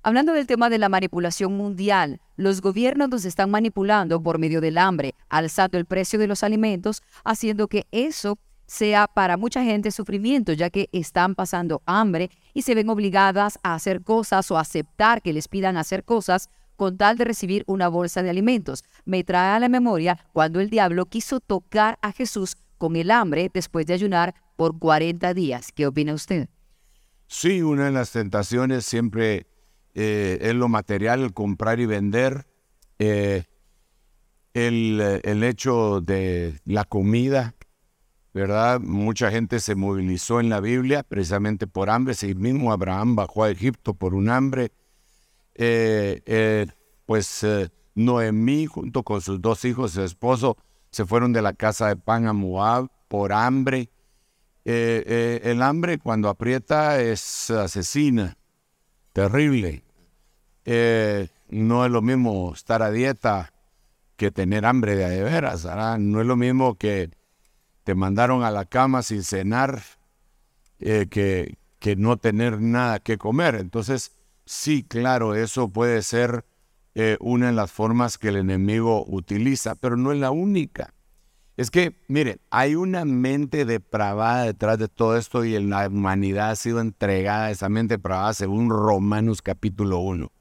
Hablando del tema de la manipulación mundial, los gobiernos nos están manipulando por medio del hambre, alzando el precio de los alimentos, haciendo que eso sea para mucha gente sufrimiento, ya que están pasando hambre y se ven obligadas a hacer cosas o aceptar que les pidan hacer cosas con tal de recibir una bolsa de alimentos. Me trae a la memoria cuando el diablo quiso tocar a Jesús con el hambre después de ayunar por 40 días. ¿Qué opina usted? Sí, una de las tentaciones siempre eh, es lo material, comprar y vender. Eh, el, hecho de la comida, ¿verdad? Mucha gente se movilizó en la Biblia precisamente por hambre. Sí, mismo Abraham bajó a Egipto por un hambre. Eh, eh, pues eh, Noemí junto con sus dos hijos y su esposo se fueron de la casa de Pan a Moab por hambre. el hambre cuando aprieta es asesina, terrible. no es lo mismo estar a dieta que tener hambre de, veras. No es lo mismo que te mandaron a la cama sin cenar que, que no tener nada que comer. Entonces, Sí, claro, eso puede ser eh, una de las formas que el enemigo utiliza, pero no es la única. Es que, mire, hay una mente depravada detrás de todo esto y la humanidad ha sido entregada a esa mente depravada según Romanos capítulo 1.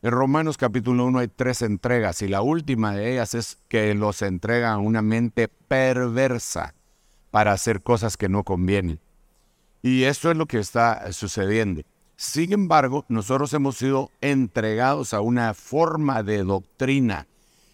En Romanos capítulo 1 hay tres entregas y la última de ellas es que los entrega a una mente perversa para hacer cosas que no convienen. Y esto es lo que está sucediendo. Sin embargo, nosotros hemos sido entregados a una forma de doctrina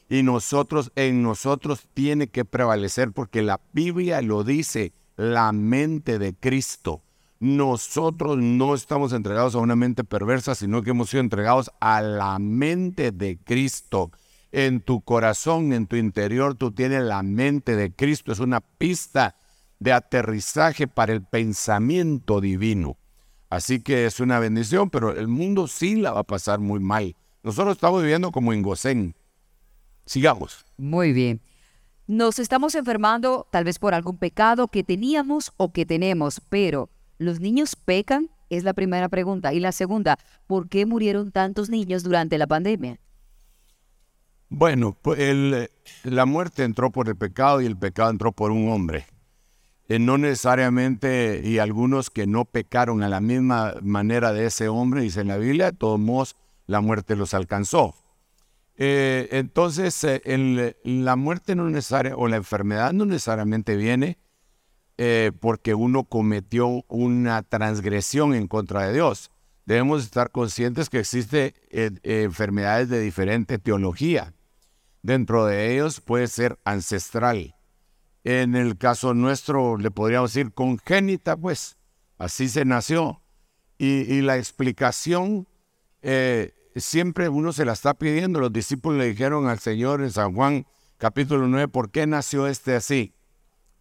y nosotros en nosotros tiene que prevalecer porque la Biblia lo dice, la mente de Cristo. Nosotros no estamos entregados a una mente perversa, sino que hemos sido entregados a la mente de Cristo. En tu corazón, en tu interior, tú tienes la mente de Cristo. Es una pista de aterrizaje para el pensamiento divino. Así que es una bendición, pero el mundo sí la va a pasar muy mal. Nosotros estamos viviendo como en Gosén. Sigamos. Muy bien. Nos estamos enfermando tal vez por algún pecado que teníamos o que tenemos, pero ¿los niños pecan? Es la primera pregunta. Y la segunda, ¿por qué murieron tantos niños durante la pandemia? Bueno, la muerte entró por el pecado y el pecado entró por un hombre. Eh, no necesariamente, y algunos que no pecaron a la misma manera de ese hombre, dice en la Biblia, todos la muerte los alcanzó. Eh, entonces, eh, la muerte no necesaria, o la enfermedad no necesariamente viene porque uno cometió una transgresión en contra de Dios. Debemos estar conscientes que existen enfermedades de diferente teología. Dentro de ellos puede ser ancestral en el caso nuestro, le podríamos decir congénita, pues, así se nació. Y, la explicación eh, siempre uno se la está pidiendo. Los discípulos le dijeron al Señor en San Juan capítulo 9, ¿por qué nació este así?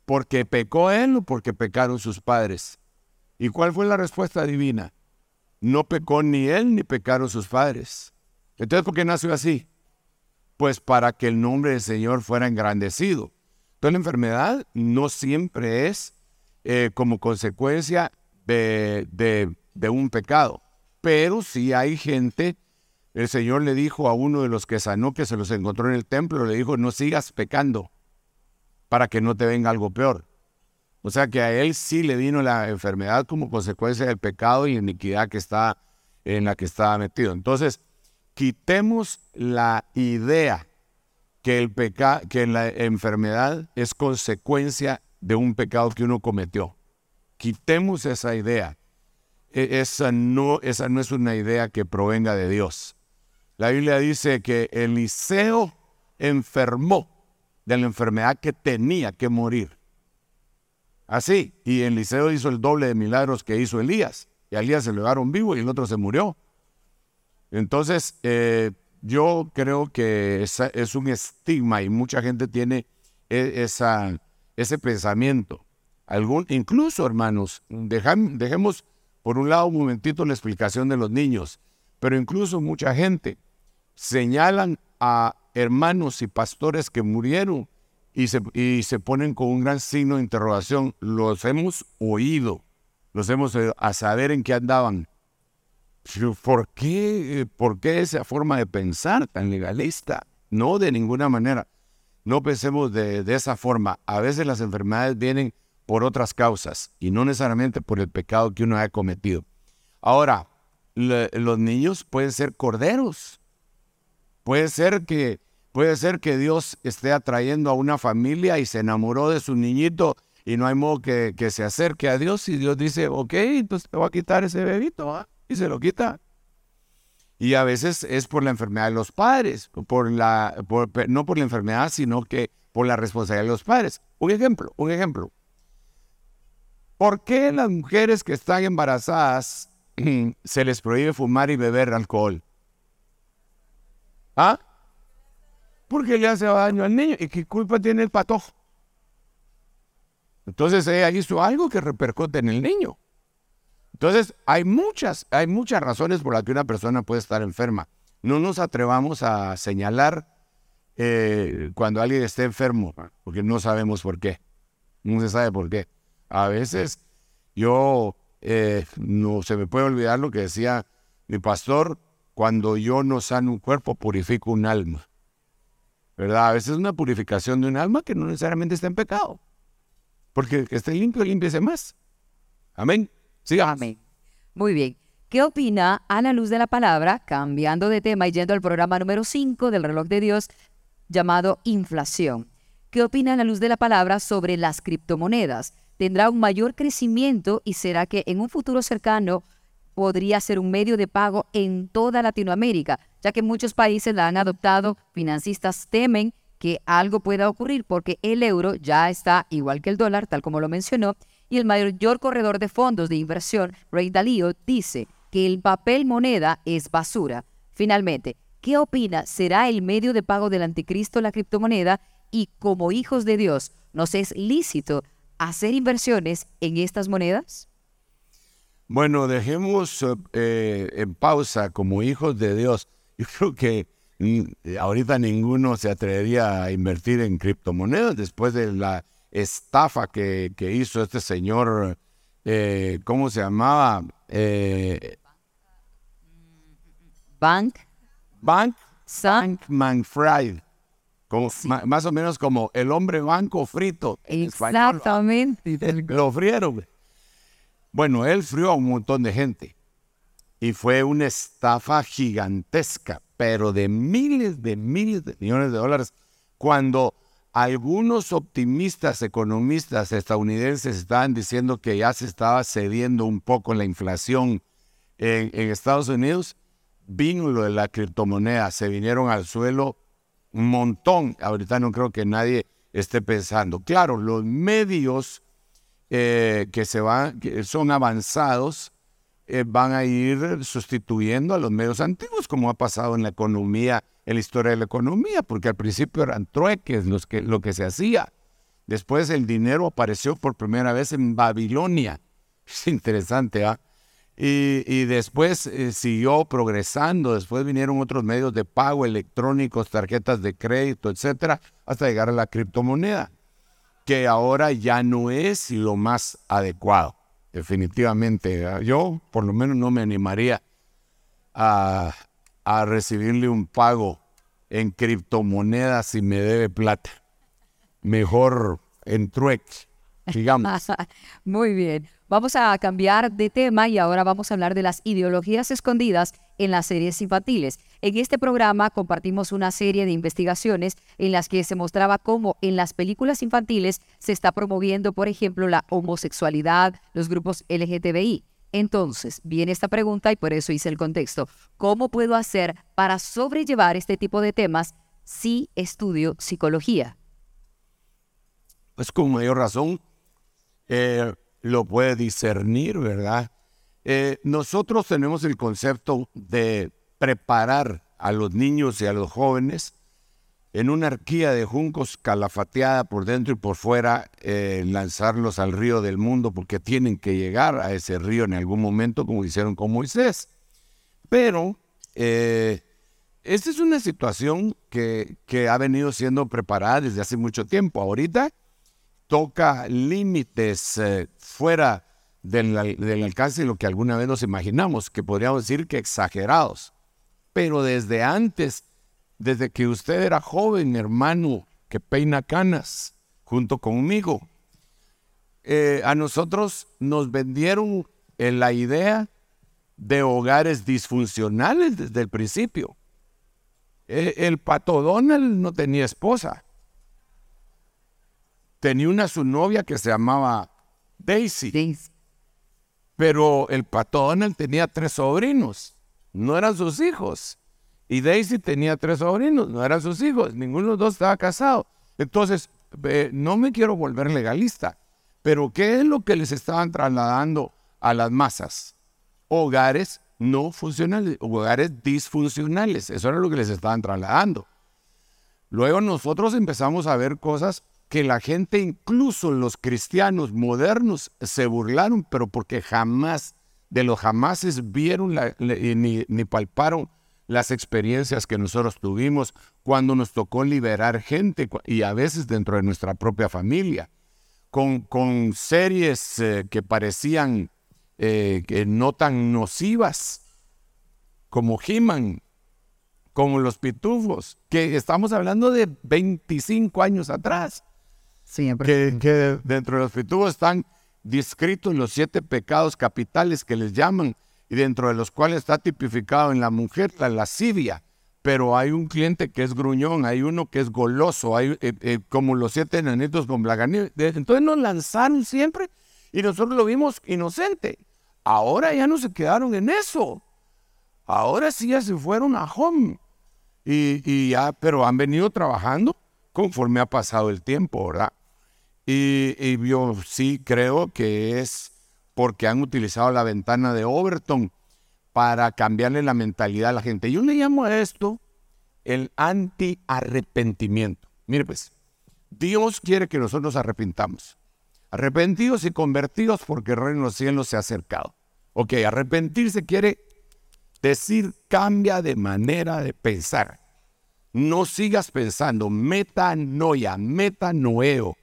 ¿Porque pecó él o porque pecaron sus padres? ¿Y cuál fue la respuesta divina? No pecó ni él ni pecaron sus padres. Entonces, ¿por qué nació así? Pues para que el nombre del Señor fuera engrandecido. Entonces la enfermedad no siempre es eh, como consecuencia de, un pecado. pero si hay gente, el Señor le dijo a uno de los que sanó, que se los encontró en el templo, le dijo, no sigas pecando para que no te venga algo peor. O sea que a él sí le vino la enfermedad como consecuencia del pecado y iniquidad que está en la que estaba metido. Entonces, quitemos la idea que, el peca que la enfermedad es consecuencia de un pecado que uno cometió. Quitemos esa idea. E, esa no, esa no es una idea que provenga de Dios. La Biblia dice que Eliseo enfermó de la enfermedad que tenía que morir. Así, y Eliseo hizo el doble de milagros que hizo Elías. Y a Elías se lo llevaron vivo y el otro se murió. Entonces, eh, yo creo que es un estigma y mucha gente tiene e, esa, ese pensamiento. Algún, incluso, hermanos, dejemos por un lado un momentito la explicación de los niños, pero incluso mucha gente señalan a hermanos y pastores que murieron y se, y se ponen con un gran signo de interrogación. Los hemos oído, los hemos oído, a saber en qué andaban. ¿Por qué, ¿Por qué esa forma de pensar tan legalista? No, de ninguna manera. No pensemos de, de esa forma. A veces las enfermedades vienen por otras causas y no necesariamente por el pecado que uno haya cometido. Ahora, los niños pueden ser corderos. Puede ser que puede ser que Dios esté atrayendo a una familia y se enamoró de su niñito y no hay modo que, que se acerque a Dios y Dios dice, ok, entonces te voy a quitar ese bebito y se lo quita. Y a veces es por la enfermedad de los padres, por la, no por la enfermedad, sino que por la responsabilidad de los padres. Un ejemplo, un ejemplo. ¿Por qué las mujeres que están embarazadas se les prohíbe fumar y beber alcohol? ¿Ah? Porque le hace daño al niño. ¿Y qué culpa tiene el patojo? Entonces ella hizo algo que repercute en el niño. Entonces hay muchas, hay muchas razones por las que una persona puede estar enferma. No nos atrevamos a señalar eh, cuando alguien esté enfermo, porque no sabemos por qué. No se sabe por qué. A veces yo eh, no se me puede olvidar lo que decía mi pastor, cuando yo no sano un cuerpo, purifico un alma. ¿Verdad? A veces es una purificación de un alma que no necesariamente está en pecado. Porque que esté limpio, límpiese más. Amén. Sí, amén. Muy bien. ¿Qué opina a la luz de la palabra, cambiando de tema y yendo al programa número 5 del reloj de Dios, llamado inflación? ¿Qué opina a la luz de la palabra sobre las criptomonedas? tendrá un mayor crecimiento y será que en un futuro cercano podría ser un medio de pago en toda Latinoamérica, ya que muchos países la han adoptado, financistas temen que algo pueda ocurrir porque el euro ya está igual que el dólar, tal como lo mencionó, y el mayor corredor de fondos de inversión, Ray Dalio, dice que el papel moneda es basura. Finalmente, ¿qué opina? ¿Será el medio de pago del anticristo la criptomoneda? Y como hijos de Dios, ¿nos es lícito hacer inversiones en estas monedas? Bueno, dejemos eh, en pausa como hijos de Dios. Yo creo que mm, ahorita ninguno se atrevería a invertir en criptomonedas después de la estafa que, hizo este señor, eh, ¿cómo se llamaba? Eh, Bank. Bank. Bank Manfred más o menos como el hombre banco frito. Exactamente. Lo frieron. Bueno, él frió a un montón de gente. Y fue una estafa gigantesca, pero de miles de miles de millones de dólares. Cuando algunos optimistas economistas estadounidenses estaban diciendo que ya se estaba cediendo un poco la inflación en, en Estados Unidos, vino lo de la criptomoneda, se vinieron al suelo un montón. Ahorita no creo que nadie esté pensando. Claro, los medios eh, que, se van, que son avanzados eh, van a ir sustituyendo a los medios antiguos, como ha pasado en la economía, en la historia de la economía, porque al principio eran trueques los que, lo que se hacía. Después el dinero apareció por primera vez en Babilonia. Es interesante, ¿ah? Y, después eh, siguió progresando, después vinieron otros medios de pago electrónicos, tarjetas de crédito, etcétera, hasta llegar a la criptomoneda, que ahora ya no es lo más adecuado, definitivamente. Yo, por lo menos, no me animaría a, recibirle un pago en criptomonedas si me debe plata. Mejor en trueque, digamos. Muy bien. Vamos a cambiar de tema y ahora vamos a hablar de las ideologías escondidas en las series infantiles. En este programa compartimos una serie de investigaciones en las que se mostraba cómo en las películas infantiles se está promoviendo, por ejemplo, la homosexualidad, los grupos LGTBI. Entonces, viene esta pregunta y por eso hice el contexto. ¿Cómo puedo hacer para sobrellevar este tipo de temas si estudio psicología? Pues con mayor razón eh, lo puede discernir, ¿verdad? Eh, nosotros tenemos el concepto de preparar a los niños y a los jóvenes en una arquía de juncos calafateada por dentro y por fuera, eh, lanzarlos al río del mundo porque tienen que llegar a ese río en algún momento, como hicieron con Moisés. Pero eh, esta es una situación que, ha venido siendo preparada desde hace mucho tiempo. Ahorita toca límites eh, fuera del, alcance de lo que alguna vez nos imaginamos, que podríamos decir que exagerados. Pero desde antes desde que usted era joven, hermano, que peina canas junto conmigo. Eh, a nosotros nos vendieron en la idea de hogares disfuncionales desde el principio. Eh, el pato Donald no tenía esposa. Tenía una su novia que se llamaba Daisy. Daisy. Pero el pato tenía tres sobrinos. No eran sus hijos. Y Daisy tenía tres sobrinos, no eran sus hijos, ninguno de los dos estaba casado. Entonces, no me quiero volver legalista, pero ¿qué es lo que les estaban trasladando a las masas? Hogares no funcionales, hogares disfuncionales, eso era lo que les estaban trasladando. Luego nosotros empezamos a ver cosas que la gente, incluso los cristianos modernos, se burlaron, pero porque jamás, de los jamases, vieron ni, ni palparon las experiencias que nosotros tuvimos cuando nos tocó liberar gente y a veces dentro de nuestra propia familia, con, con series eh, que parecían eh, que no tan nocivas como He-Man, como Los Pitufos, que estamos hablando de 25 años atrás. Siempre. Que, dentro de los Pitufos están descritos los siete pecados capitales que les llaman y dentro de los cuales está tipificado en la mujer la lascivia. Pero hay un cliente que es gruñón, hay uno que es goloso, hay eh, eh, como los siete enanitos con Blaganiel. Entonces nos lanzaron siempre y nosotros lo vimos inocente. Ahora ya no se quedaron en eso. Ahora sí ya se fueron a home. Y ya, pero han venido trabajando conforme ha pasado el tiempo, ¿verdad? Y, yo sí creo que es porque han utilizado la ventana de Overton para cambiarle la mentalidad a la gente. Yo le llamo a esto el anti-arrepentimiento. Mire pues, Dios quiere que nosotros nos arrepintamos. Arrepentidos y convertidos porque el reino de los cielos se ha acercado. Ok, arrepentirse quiere decir cambia de manera de pensar. No sigas pensando, metanoia, metanoeo.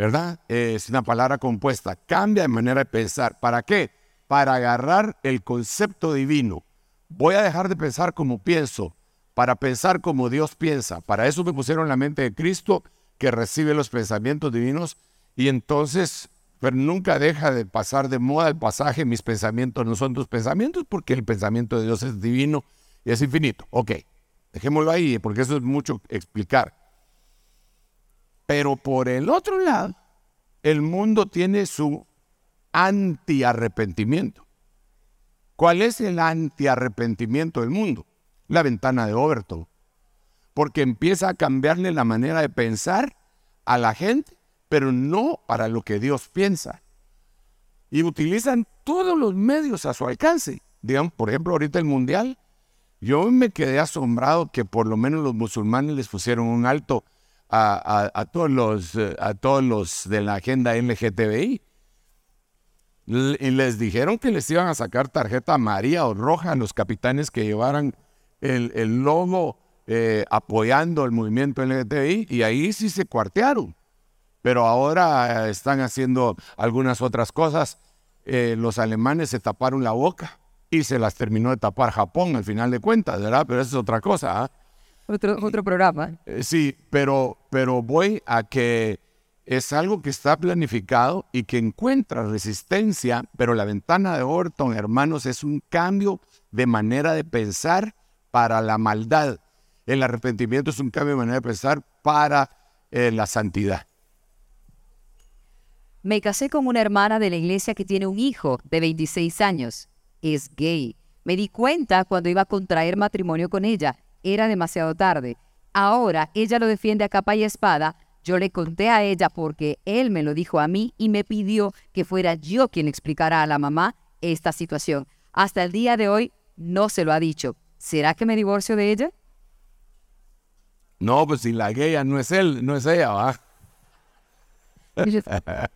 ¿Verdad? Es una palabra compuesta. Cambia de manera de pensar. ¿Para qué? Para agarrar el concepto divino. Voy a dejar de pensar como pienso, para pensar como Dios piensa. Para eso me pusieron la mente de Cristo que recibe los pensamientos divinos y entonces pero nunca deja de pasar de moda el pasaje, mis pensamientos no son tus pensamientos, porque el pensamiento de Dios es divino y es infinito. Ok, dejémoslo ahí, porque eso es mucho explicar. Pero por el otro lado, el mundo tiene su anti-arrepentimiento. ¿Cuál es el anti-arrepentimiento del mundo? La ventana de Overton. Porque empieza a cambiarle la manera de pensar a la gente, pero no para lo que Dios piensa. Y utilizan todos los medios a su alcance. Digamos, por ejemplo, ahorita el Mundial, yo me quedé asombrado que por lo menos los musulmanes les pusieron un alto a, todos los, eh, a todos los de la agenda LGTBI. Y les dijeron que les iban a sacar tarjeta amarilla o roja a los capitanes que llevaran el, el logo eh, apoyando el movimiento LGTBI y ahí sí se cuartearon. Pero ahora están haciendo algunas otras cosas. Eh, los alemanes se taparon la boca y se las terminó de tapar Japón al final de cuentas, ¿verdad? Pero eso es otra cosa. ¿ah? Otro, otro programa. Eh, Sí, pero, pero voy a que es algo que está planificado y que encuentra resistencia, pero la ventana de Orton, hermanos, es un cambio de manera de pensar para la maldad. El arrepentimiento es un cambio de manera de pensar para eh, la santidad. Me casé con una hermana de la iglesia que tiene un hijo de 26 años. Es gay. Me di cuenta cuando iba a contraer matrimonio con ella. Era demasiado tarde. Ahora ella lo defiende a capa y espada. Yo le conté a ella porque él me lo dijo a mí y me pidió que fuera yo quien explicara a la mamá esta situación. Hasta el día de hoy no se lo ha dicho. ¿Será que me divorcio de ella? No, pues si la gay no es él, no es ella, ¿va?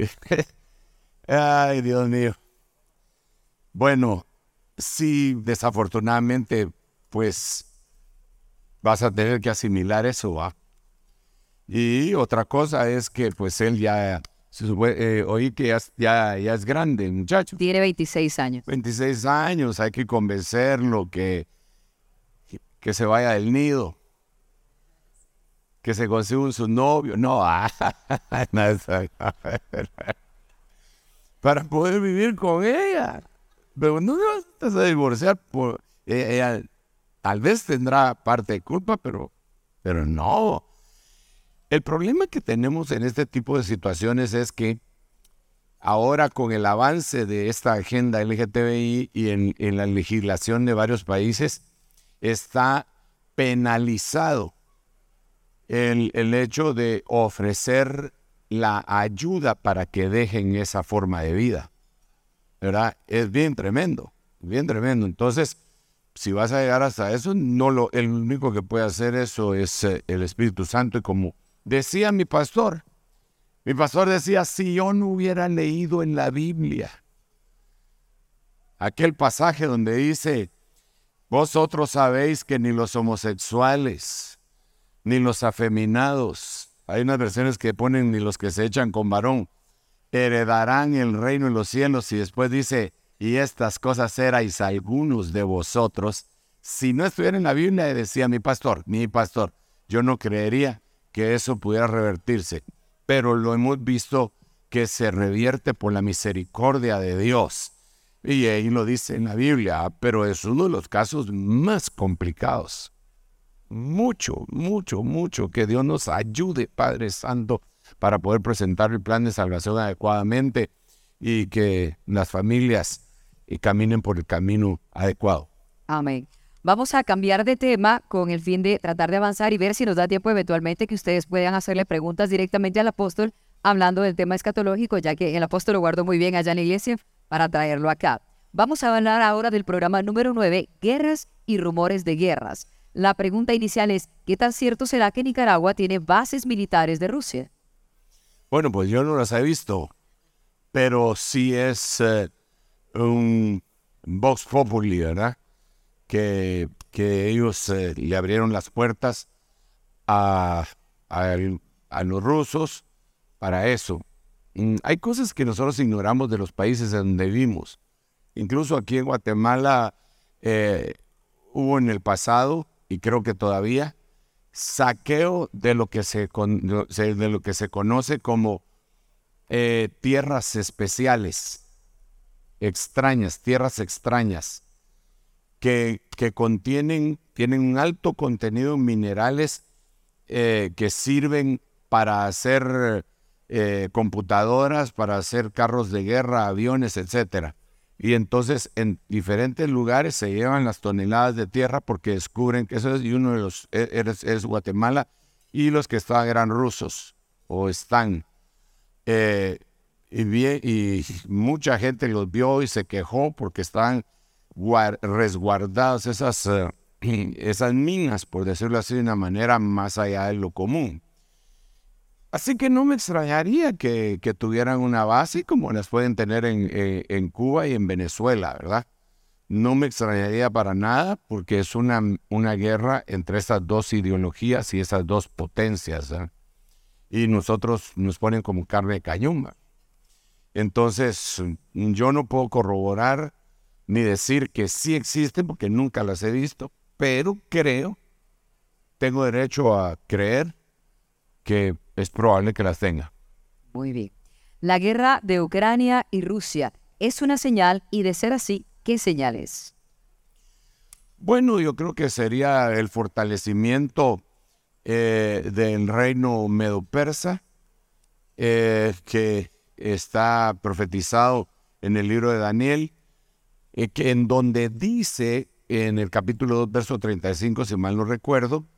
Ay, Dios mío. Bueno, sí, desafortunadamente, pues vas a tener que asimilar eso, ¿va? Y otra cosa es que, pues él ya, eh, oí que ya, es- ya, ya es grande, muchacho. Tiene 26 años. 26 años, hay que convencerlo que, que se vaya del nido, que se consiga un su novio. No, ah, para poder vivir con ella. Pero no te vas a divorciar ella tal vez tendrá parte de culpa, pero, pero no. El problema que tenemos en este tipo de situaciones es que ahora con el avance de esta agenda LGTBI y en, la legislación de varios países, está penalizado el hecho de ofrecer la ayuda para que dejen esa forma de vida. Es bien tremendo, bien tremendo. Entonces, si vas a llegar hasta eso, no lo, el único que puede hacer eso es eh, el Espíritu Santo. Y como decía mi pastor, mi pastor decía, si yo no hubiera leído en la Biblia aquel pasaje donde dice, vosotros sabéis que ni los homosexuales, ni los afeminados, hay unas versiones que ponen ni los que se echan con varón, heredarán el reino de los cielos y después dice, y estas cosas erais algunos de vosotros. Si no estuviera en la Biblia, decía mi pastor, mi pastor, yo no creería que eso pudiera revertirse, pero lo hemos visto que se revierte por la misericordia de Dios. Y ahí lo dice en la Biblia, pero es uno de los casos más complicados. Mucho, mucho, mucho. Que Dios nos ayude, Padre Santo, para poder presentar el plan de salvación adecuadamente y que las familias eh, caminen por el camino adecuado. Amén. Vamos a cambiar de tema con el fin de tratar de avanzar y ver si nos da tiempo eventualmente que ustedes puedan hacerle preguntas directamente al apóstol hablando del tema escatológico, ya que el apóstol lo guardó muy bien allá en la iglesia para traerlo acá. Vamos a hablar ahora del programa número 9, Guerras y Rumores de Guerras. La pregunta inicial es, ¿qué tan cierto será que Nicaragua tiene bases militares de Rusia? Bueno, pues yo no las he visto, pero sí es eh, un Vox Populi, ¿verdad? Que, que ellos eh, le abrieron las puertas a, a, los rusos para eso. Mm, Hay cosas que nosotros ignoramos de los países donde vivimos. Incluso aquí en Guatemala eh, hubo en el pasado, y creo que todavía, saqueo de lo que se, de lo que se conoce como eh, tierras especiales, extrañas, tierras extrañas, que, que contienen, tienen un alto contenido en minerales eh, que sirven para hacer eh, computadoras, para hacer carros de guerra, aviones, etcétera. Y entonces en diferentes lugares se llevan las toneladas de tierra porque descubren que eso es, y uno de los e- es, Guatemala, y los que estaban eran rusos, o están. Eh, y, y mucha gente los vio y se quejó porque estaban guar- resguardados esas, eh, esas minas, por decirlo así de una manera más allá de lo común. Así que no me extrañaría que, tuvieran una base como las pueden tener en, eh, en Cuba y en Venezuela, ¿verdad? No me extrañaría para nada porque es una, una guerra entre esas dos ideologías y esas dos potencias. ¿eh? Y nosotros nos ponen como carne de cañón. ¿va? Entonces, yo no puedo corroborar ni decir que sí existen porque nunca las he visto, pero creo, tengo derecho a creer que es probable que las tenga. Muy bien. La guerra de Ucrania y Rusia es una señal y de ser así, ¿qué señal es? Bueno, yo creo que sería el fortalecimiento eh, del reino medo-persa, eh, que está profetizado en el libro de Daniel, eh, que en donde dice en el capítulo 2, verso 35, si mal no recuerdo,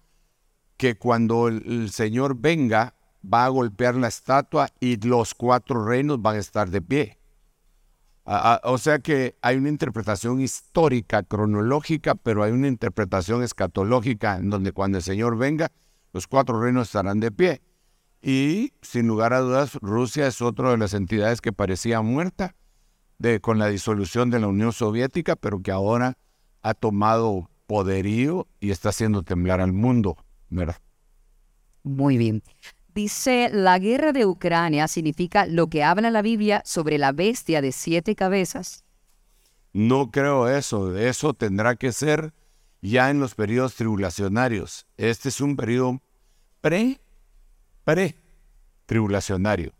que cuando el, Señor venga, va a golpear la estatua y los cuatro reinos van a estar de pie. o sea que hay una interpretación histórica, cronológica, pero hay una interpretación escatológica en donde cuando el Señor venga, los cuatro reinos estarán de pie. Y sin lugar a dudas, Rusia es otra de las entidades que parecía muerta con la disolución de la Unión Soviética, pero que ahora ha tomado poderío y está haciendo temblar al mundo. Muy bien. Dice, la guerra de Ucrania significa lo que habla la Biblia sobre la bestia de siete cabezas. No creo eso. Eso tendrá que ser ya en los periodos tribulacionarios. Este es un periodo pre, pre tribulacionario.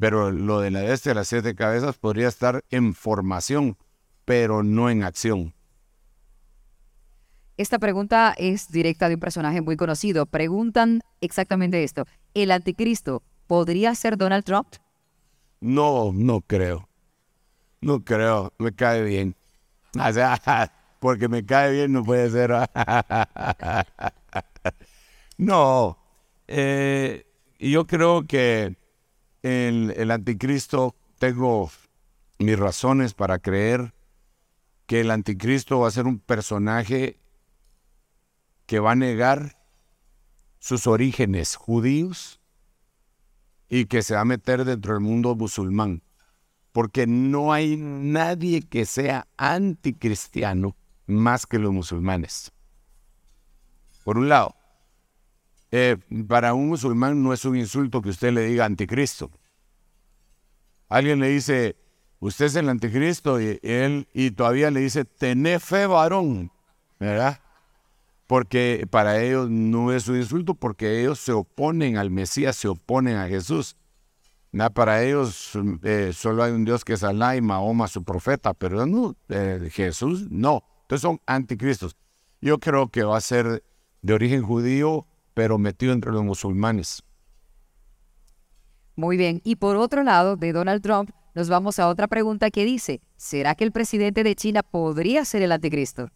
Pero lo de la bestia de las siete cabezas podría estar en formación, pero no en acción. Esta pregunta es directa de un personaje muy conocido. Preguntan exactamente esto. ¿El anticristo podría ser Donald Trump? No, no creo. No creo. Me cae bien. porque me cae bien no puede ser. no. Eh, yo creo que el, el anticristo, tengo mis razones para creer que el anticristo va a ser un personaje que va a negar sus orígenes judíos y que se va a meter dentro del mundo musulmán. Porque no hay nadie que sea anticristiano más que los musulmanes. Por un lado, eh, para un musulmán no es un insulto que usted le diga anticristo. Alguien le dice, usted es el anticristo, y él y todavía le dice, tené fe varón, ¿verdad? Porque para ellos no es un insulto, porque ellos se oponen al Mesías, se oponen a Jesús. Para ellos eh, solo hay un Dios que es Alá y Mahoma su profeta, pero no, eh, Jesús no. Entonces son anticristos. Yo creo que va a ser de origen judío, pero metido entre los musulmanes. Muy bien. Y por otro lado, de Donald Trump, nos vamos a otra pregunta que dice, ¿será que el presidente de China podría ser el anticristo?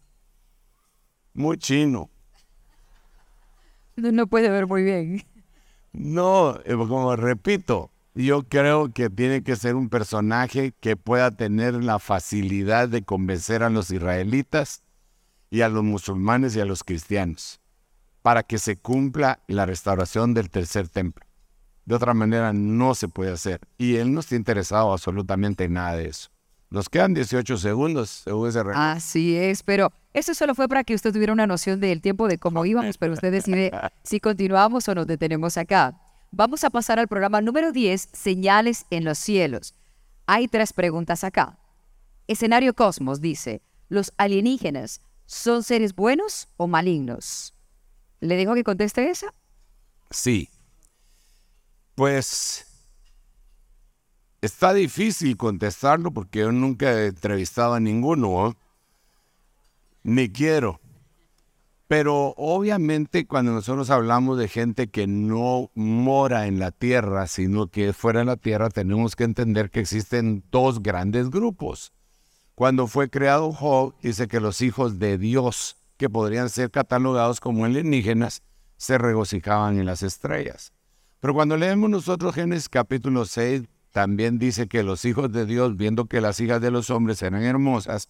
Muy chino. No puede ver muy bien. No, eh, como repito, yo creo que tiene que ser un personaje que pueda tener la facilidad de convencer a los israelitas y a los musulmanes y a los cristianos para que se cumpla la restauración del tercer templo. De otra manera no se puede hacer. Y él no está interesado absolutamente en nada de eso. Nos quedan 18 segundos, según ese Así es, pero eso solo fue para que usted tuviera una noción del tiempo de cómo íbamos, pero usted decide si continuamos o nos detenemos acá. Vamos a pasar al programa número 10, Señales en los cielos. Hay tres preguntas acá. Escenario Cosmos dice, ¿los alienígenas son seres buenos o malignos? ¿Le dijo que conteste esa? Sí. Pues Está difícil contestarlo porque yo nunca he entrevistado a ninguno, ni quiero. Pero obviamente cuando nosotros hablamos de gente que no mora en la tierra, sino que fuera de la tierra, tenemos que entender que existen dos grandes grupos. Cuando fue creado Job, dice que los hijos de Dios, que podrían ser catalogados como alienígenas, se regocijaban en las estrellas. Pero cuando leemos nosotros Génesis capítulo 6, también dice que los hijos de Dios, viendo que las hijas de los hombres eran hermosas,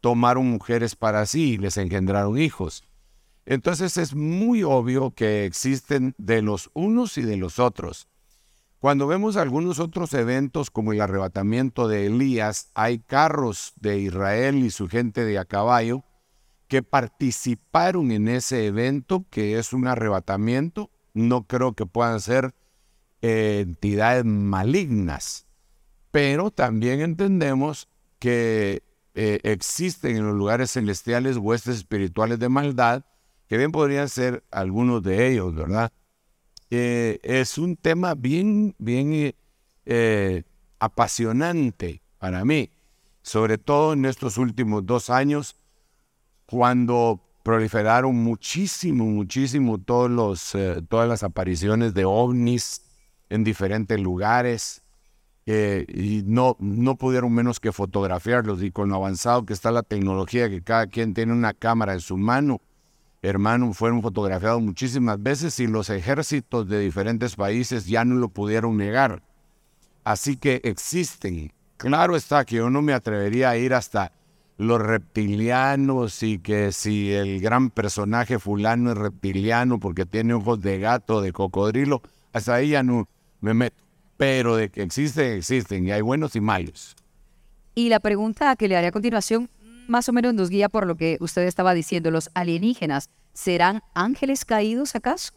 tomaron mujeres para sí y les engendraron hijos. Entonces es muy obvio que existen de los unos y de los otros. Cuando vemos algunos otros eventos como el arrebatamiento de Elías, hay carros de Israel y su gente de a caballo que participaron en ese evento, que es un arrebatamiento. No creo que puedan ser entidades malignas. pero también entendemos que eh, existen en los lugares celestiales huestes espirituales de maldad, que bien podrían ser algunos de ellos, ¿verdad? Eh, es un tema bien, bien eh, apasionante para mí, sobre todo en estos últimos dos años, cuando proliferaron muchísimo, muchísimo todos los, todas las apariciones de ovnis en diferentes lugares. Y no, no pudieron menos que fotografiarlos y con lo avanzado que está la tecnología, que cada quien tiene una cámara en su mano, hermano, fueron fotografiados muchísimas veces y los ejércitos de diferentes países ya no lo pudieron negar. Así que existen. Claro está que yo no me atrevería a ir hasta los reptilianos y que si el gran personaje fulano es reptiliano porque tiene ojos de gato, de cocodrilo, hasta ahí ya no me meto pero de que existen, existen, y hay buenos y malos. Y la pregunta que le haré a continuación más o menos nos guía por lo que usted estaba diciendo, los alienígenas, ¿serán ángeles caídos acaso?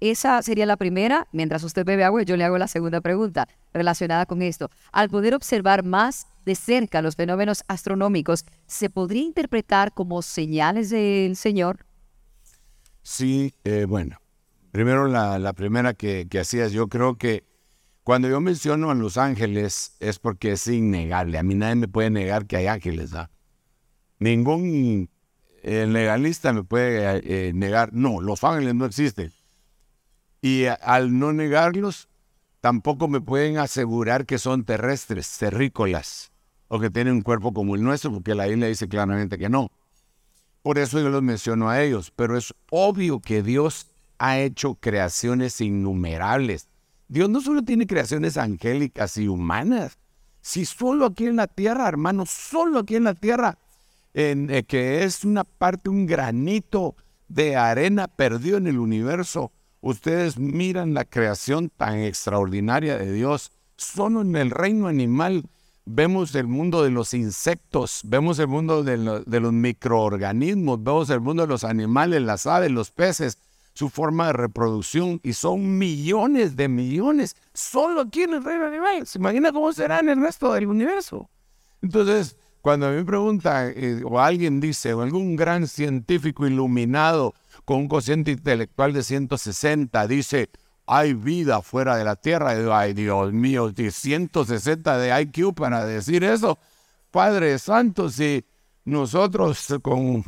Esa sería la primera. Mientras usted bebe agua, yo le hago la segunda pregunta relacionada con esto. Al poder observar más de cerca los fenómenos astronómicos, ¿se podría interpretar como señales del Señor? Sí, eh, bueno. Primero la, primera que, que hacías, yo creo que cuando yo menciono a los ángeles es porque es innegable. A mí nadie me puede negar que hay ángeles. ¿ah? Ningún eh, legalista me puede eh, negar, no, los ángeles no existen. Y al no negarlos, tampoco me pueden asegurar que son terrestres, terrícolas, o que tienen un cuerpo como el nuestro, porque la Biblia dice claramente que no. Por eso yo los menciono a ellos, pero es obvio que Dios ha hecho creaciones innumerables Dios no solo tiene creaciones angélicas y humanas, si solo aquí en la tierra, hermano, solo aquí en la tierra, en, eh, que es una parte, un granito de arena perdido en el universo, ustedes miran la creación tan extraordinaria de Dios. Solo en el reino animal vemos el mundo de los insectos, vemos el mundo de, de los microorganismos, vemos el mundo de los animales, las aves, los peces, su forma de reproducción y son millones de millones solo aquí en el reino animal. ¿Se imagina cómo será en el resto del universo? Entonces, cuando a mí me pregunta eh, o alguien dice, o algún gran científico iluminado con un cociente intelectual de 160 dice, hay vida fuera de la Tierra, ay Dios mío, 160 de IQ para decir eso. Padre Santo, si nosotros con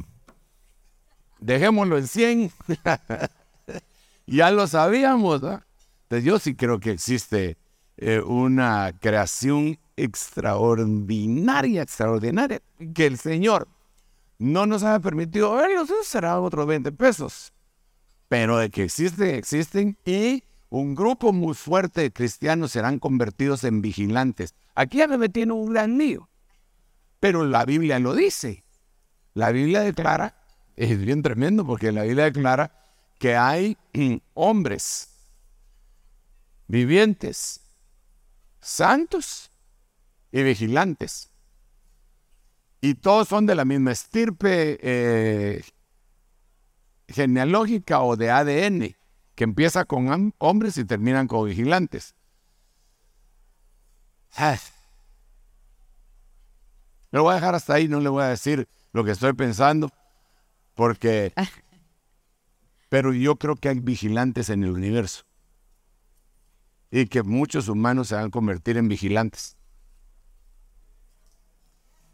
dejémoslo en 100, ya lo sabíamos. Entonces yo sí creo que existe eh, una creación extraordinaria, extraordinaria, que el Señor no nos ha permitido verlos, eso será otros 20 pesos. Pero de que existen, existen y un grupo muy fuerte de cristianos serán convertidos en vigilantes. Aquí ya me metí un gran lío, pero la Biblia lo dice. La Biblia declara, es bien tremendo porque la Biblia declara que hay hombres vivientes, santos y vigilantes. Y todos son de la misma estirpe eh, genealógica o de ADN, que empieza con hombres y terminan con vigilantes. Lo voy a dejar hasta ahí, no le voy a decir lo que estoy pensando, porque Pero yo creo que hay vigilantes en el universo. Y que muchos humanos se van a convertir en vigilantes.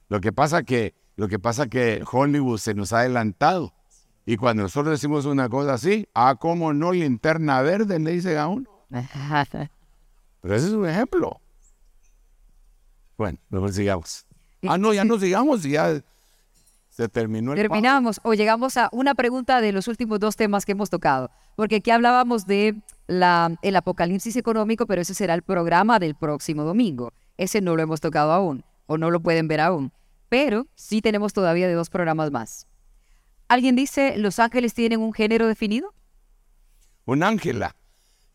Lo que pasa que, lo que pasa que Hollywood se nos ha adelantado. Y cuando nosotros decimos una cosa así, ah, ¿cómo no linterna verde? Le dice a uno. Pero ese es un ejemplo. Bueno, mejor sigamos. Ah, no, ya no sigamos, ya se terminó Terminamos o llegamos a una pregunta de los últimos dos temas que hemos tocado, porque aquí hablábamos de la, el apocalipsis económico, pero ese será el programa del próximo domingo. Ese no lo hemos tocado aún o no lo pueden ver aún, pero sí tenemos todavía de dos programas más. ¿Alguien dice, los ángeles tienen un género definido? Un ángela.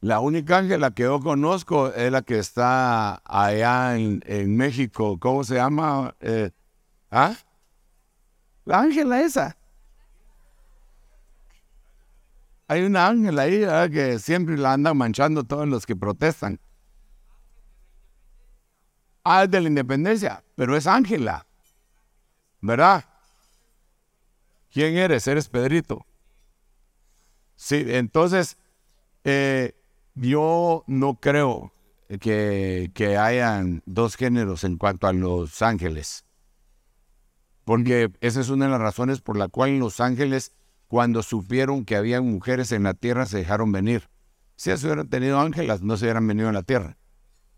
La única ángela que yo conozco es la que está allá en, México. ¿Cómo se llama? Eh, ¿Ah? La ángela esa. Hay una ángela ahí que siempre la andan manchando todos los que protestan. Ah, es de la independencia, pero es Ángela. ¿Verdad? ¿Quién eres? Eres Pedrito. Sí, entonces, eh, yo no creo que, que hayan dos géneros en cuanto a los ángeles. Porque esa es una de las razones por la cual los ángeles, cuando supieron que había mujeres en la tierra, se dejaron venir. Si se hubieran tenido ángelas, no se hubieran venido a la tierra.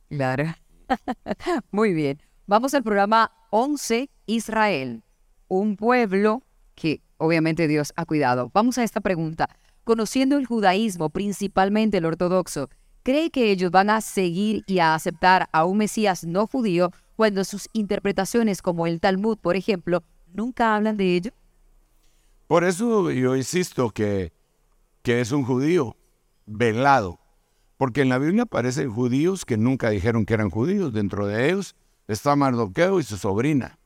Claro. Muy bien. Vamos al programa 11, Israel. Un pueblo que obviamente Dios ha cuidado. Vamos a esta pregunta. Conociendo el judaísmo, principalmente el ortodoxo, ¿cree que ellos van a seguir y a aceptar a un Mesías no judío cuando sus interpretaciones, como el Talmud, por ejemplo, nunca hablan de ello? Por eso yo insisto que, que es un judío velado, porque en la Biblia aparecen judíos que nunca dijeron que eran judíos. Dentro de ellos está Mardoqueo y su sobrina.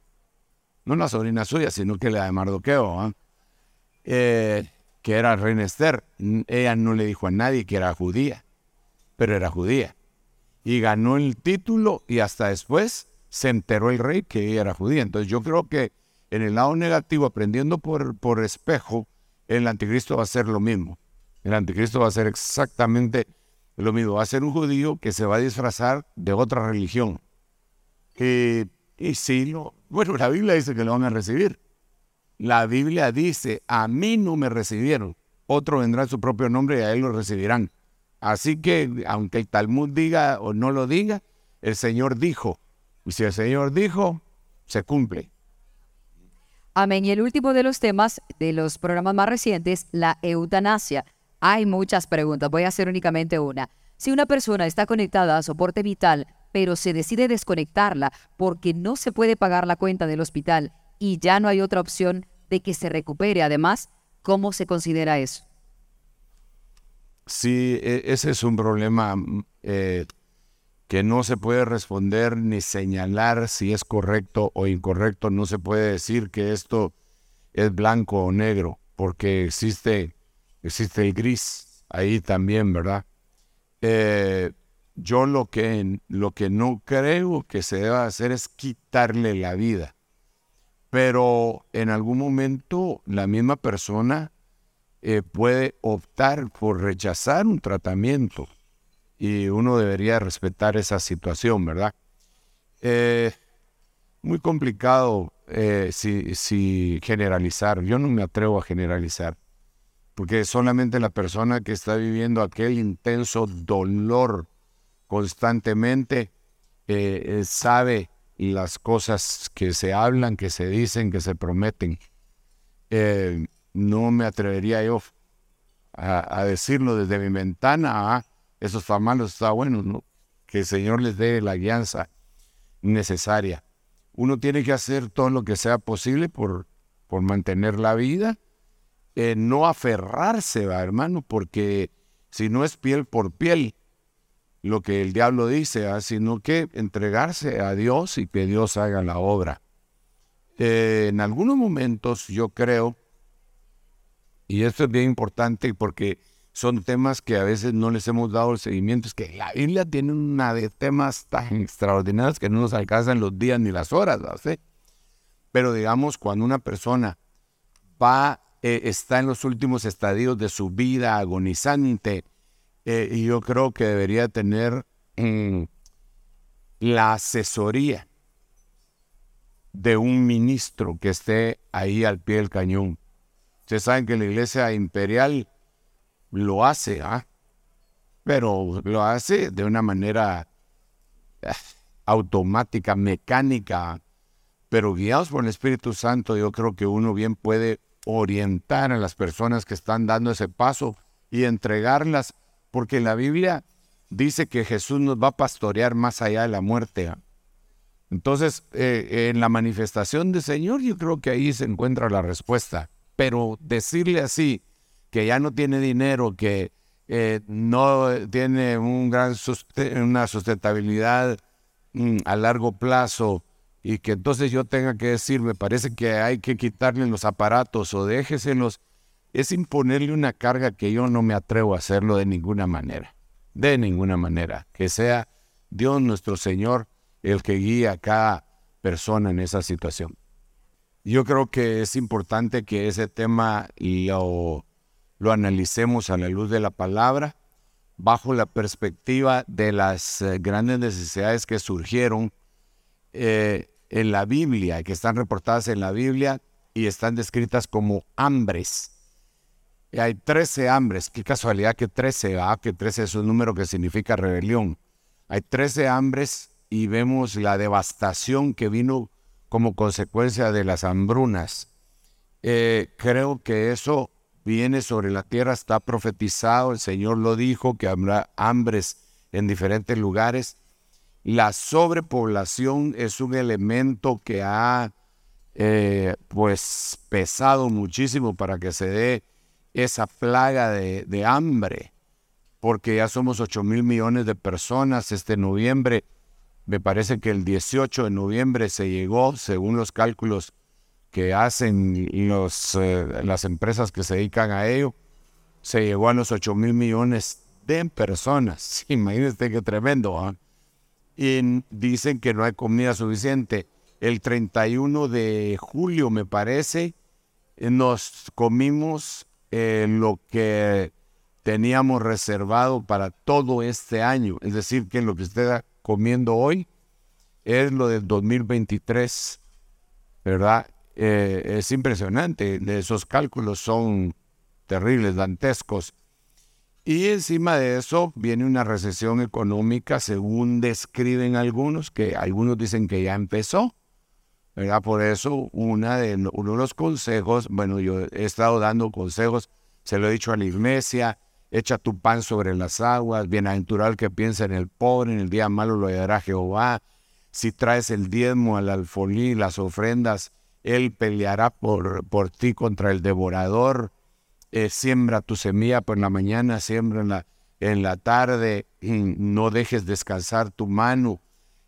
No la sobrina suya, sino que la de Mardoqueo, ¿ah? eh, que era reina. Ella no le dijo a nadie que era judía, pero era judía. Y ganó el título y hasta después se enteró el rey que era judía. Entonces yo creo que en el lado negativo, aprendiendo por, por espejo, el anticristo va a ser lo mismo. El anticristo va a ser exactamente lo mismo. Va a ser un judío que se va a disfrazar de otra religión. Y, y sí, bueno, la Biblia dice que lo van a recibir. La Biblia dice, a mí no me recibieron. Otro vendrá en su propio nombre y a él lo recibirán. Así que, aunque el Talmud diga o no lo diga, el Señor dijo, y si el Señor dijo, se cumple. Amén. Y el último de los temas de los programas más recientes, la eutanasia. Hay muchas preguntas, voy a hacer únicamente una. Si una persona está conectada a soporte vital, pero se decide desconectarla porque no se puede pagar la cuenta del hospital y ya no hay otra opción de que se recupere, además, ¿cómo se considera eso? Sí, e, ese es un problema eh, que no se puede responder ni señalar si es correcto o incorrecto. No se puede decir que esto es blanco o negro, porque existe, existe el gris ahí también, ¿verdad? Eh, yo lo que, lo que no creo que se deba hacer es quitarle la vida. Pero en algún momento la misma persona eh, puede optar por rechazar un tratamiento y uno debería respetar esa situación, ¿verdad? Eh, muy complicado eh, si, generalizar. Yo no me atrevo a generalizar, porque solamente la persona que está viviendo aquel intenso dolor constantemente eh, sabe las cosas que se hablan, que se dicen, que se prometen. no me atrevería yo a, decirlo desde mi ventana a eso está mal, eso está bueno, ¿no? Que el Señor les dé la guianza necesaria. Uno tiene que hacer todo lo que sea posible por, por mantener la vida, eh, no aferrarse, ¿va, hermano, porque si no es piel por piel, lo que el diablo dice, sino que entregarse a Dios y que Dios haga la obra. Eh, en algunos momentos yo creo, y esto es bien importante porque son temas que a veces no les hemos dado el seguimiento. Es que la Biblia tiene una de temas tan extraordinarios que no nos alcanzan los días ni las horas, ¿sí? Pero digamos, cuando una persona va, eh, está en los últimos estadios de su vida agonizante, eh, y yo creo que debería tener mm, la asesoría de un ministro que esté ahí al pie del cañón. Ustedes saben que la iglesia imperial lo hace, ¿ah? pero lo hace de una manera eh, automática, mecánica, pero guiados por el Espíritu Santo, yo creo que uno bien puede orientar a las personas que están dando ese paso y entregarlas, porque la Biblia dice que Jesús nos va a pastorear más allá de la muerte. ¿ah? Entonces, eh, en la manifestación del Señor, yo creo que ahí se encuentra la respuesta. Pero decirle así, que ya no tiene dinero, que eh, no tiene un gran una sustentabilidad mm, a largo plazo y que entonces yo tenga que decir, me parece que hay que quitarle los aparatos o déjeselos, es imponerle una carga que yo no me atrevo a hacerlo de ninguna manera, de ninguna manera, que sea Dios nuestro Señor el que guía a cada persona en esa situación. Yo creo que es importante que ese tema lo, lo analicemos a la luz de la palabra, bajo la perspectiva de las eh, grandes necesidades que surgieron eh, en la Biblia, que están reportadas en la Biblia y están descritas como hambres. Y hay 13 hambres, qué casualidad que 13, ah, que 13 es un número que significa rebelión. Hay 13 hambres y vemos la devastación que vino como consecuencia de las hambrunas. Eh, creo que eso viene sobre la tierra, está profetizado, el Señor lo dijo, que habrá hambres en diferentes lugares. La sobrepoblación es un elemento que ha eh, pues pesado muchísimo para que se dé esa plaga de, de hambre, porque ya somos 8 mil millones de personas este noviembre me parece que el 18 de noviembre se llegó, según los cálculos que hacen los, eh, las empresas que se dedican a ello, se llegó a los 8 mil millones de personas. Imagínense qué tremendo. ¿ah? Y dicen que no hay comida suficiente. El 31 de julio, me parece, eh, nos comimos eh, lo que teníamos reservado para todo este año. Es decir, que lo que usted comiendo hoy es lo del 2023, ¿verdad? Eh, es impresionante, esos cálculos son terribles, dantescos. Y encima de eso viene una recesión económica, según describen algunos, que algunos dicen que ya empezó. ¿verdad? Por eso una de, uno de los consejos, bueno, yo he estado dando consejos, se lo he dicho a la iglesia, echa tu pan sobre las aguas, bienaventurado que piensa en el pobre, en el día malo lo hallará Jehová. Si traes el diezmo al alfolí, las ofrendas, él peleará por, por ti contra el devorador. Eh, siembra tu semilla por la mañana, siembra en la, en la tarde, no dejes descansar tu mano.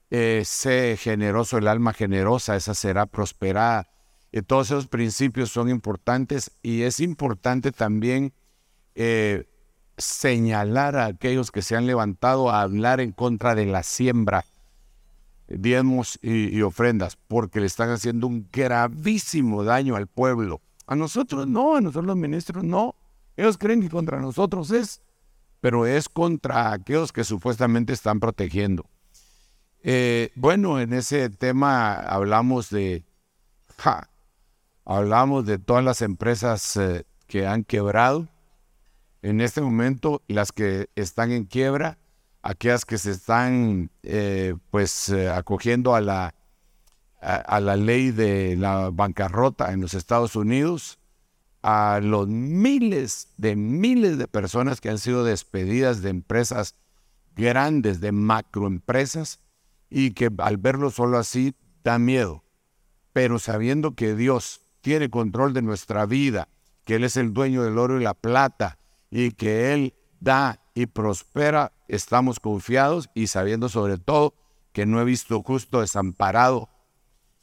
Eh, sé generoso, el alma generosa, esa será prosperada. Y todos esos principios son importantes y es importante también eh, señalar a aquellos que se han levantado a hablar en contra de la siembra, diezmos y, ofrendas, porque le están haciendo un gravísimo daño al pueblo. A nosotros no, a nosotros los ministros no. Ellos creen que contra nosotros es, pero es contra aquellos que supuestamente están protegiendo. Eh, bueno, en ese tema hablamos de, hablamos de todas las empresas eh, que han quebrado en este momento las que están en quiebra, aquellas que se están eh, pues eh, acogiendo a la, a, la ley de la bancarrota en los Estados Unidos, a los miles de miles de personas que han sido despedidas de empresas grandes, de macroempresas, y que al verlo solo así da miedo. Pero sabiendo que Dios tiene control de nuestra vida, que Él es el dueño del oro y la plata, y que Él da y prospera, estamos confiados y sabiendo sobre todo que no he visto justo desamparado,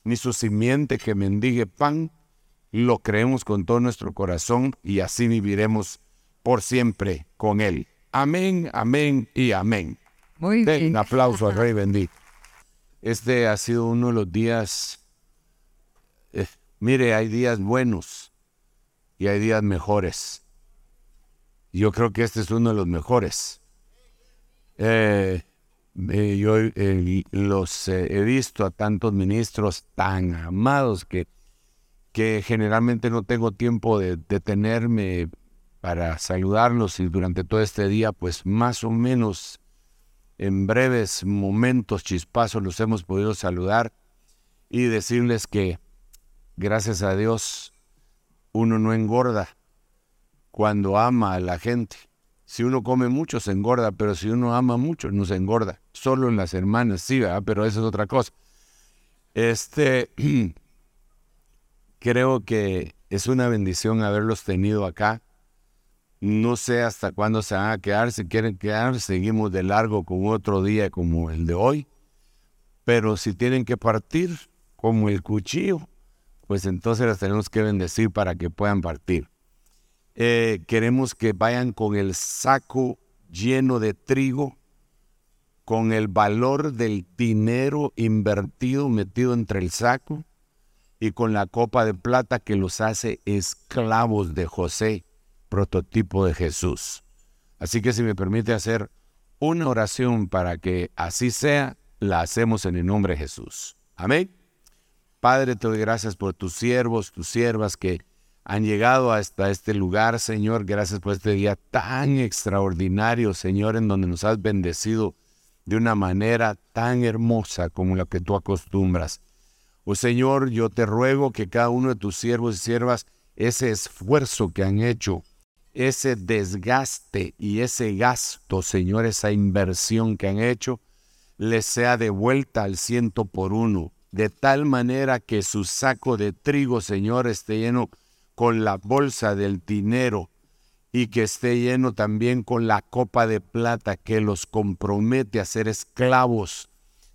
ni su simiente que mendigue pan, lo creemos con todo nuestro corazón y así viviremos por siempre con Él. Amén, amén y amén. Muy bien. Un aplauso al Rey bendito. Este ha sido uno de los días, eh, mire, hay días buenos y hay días mejores. Yo creo que este es uno de los mejores. Eh, eh, yo eh, los he visto a tantos ministros tan amados que, que generalmente no tengo tiempo de detenerme para saludarlos y durante todo este día, pues más o menos en breves momentos, chispazos, los hemos podido saludar y decirles que gracias a Dios uno no engorda cuando ama a la gente. Si uno come mucho se engorda, pero si uno ama mucho no se engorda. Solo en las hermanas sí, pero eso es otra cosa. Este, creo que es una bendición haberlos tenido acá. No sé hasta cuándo se van a quedar. Si quieren quedar, seguimos de largo con otro día como el de hoy. Pero si tienen que partir como el cuchillo, pues entonces las tenemos que bendecir para que puedan partir. Eh, queremos que vayan con el saco lleno de trigo con el valor del dinero invertido metido entre el saco y con la copa de plata que los hace esclavos de José, prototipo de Jesús. Así que si me permite hacer una oración para que así sea, la hacemos en el nombre de Jesús. Amén. Padre, te doy gracias por tus siervos, tus siervas que han llegado hasta este lugar, Señor. Gracias por este día tan extraordinario, Señor, en donde nos has bendecido de una manera tan hermosa como la que tú acostumbras. Oh Señor, yo te ruego que cada uno de tus siervos y siervas, ese esfuerzo que han hecho, ese desgaste y ese gasto, Señor, esa inversión que han hecho, les sea devuelta al ciento por uno, de tal manera que su saco de trigo, Señor, esté lleno con la bolsa del dinero y que esté lleno también con la copa de plata que los compromete a ser esclavos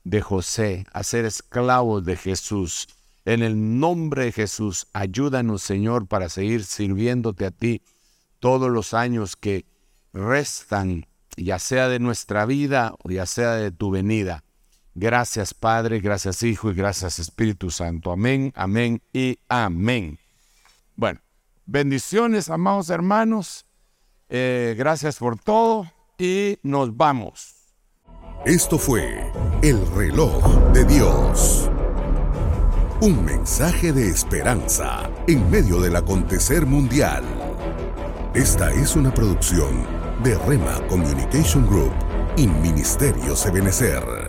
de José, a ser esclavos de Jesús. En el nombre de Jesús, ayúdanos, Señor, para seguir sirviéndote a ti todos los años que restan, ya sea de nuestra vida o ya sea de tu venida. Gracias Padre, gracias Hijo y gracias Espíritu Santo. Amén, amén y amén. Bueno, bendiciones, amados hermanos. Eh, gracias por todo y nos vamos. Esto fue El reloj de Dios. Un mensaje de esperanza en medio del acontecer mundial. Esta es una producción de Rema Communication Group y Ministerio Sebenecer.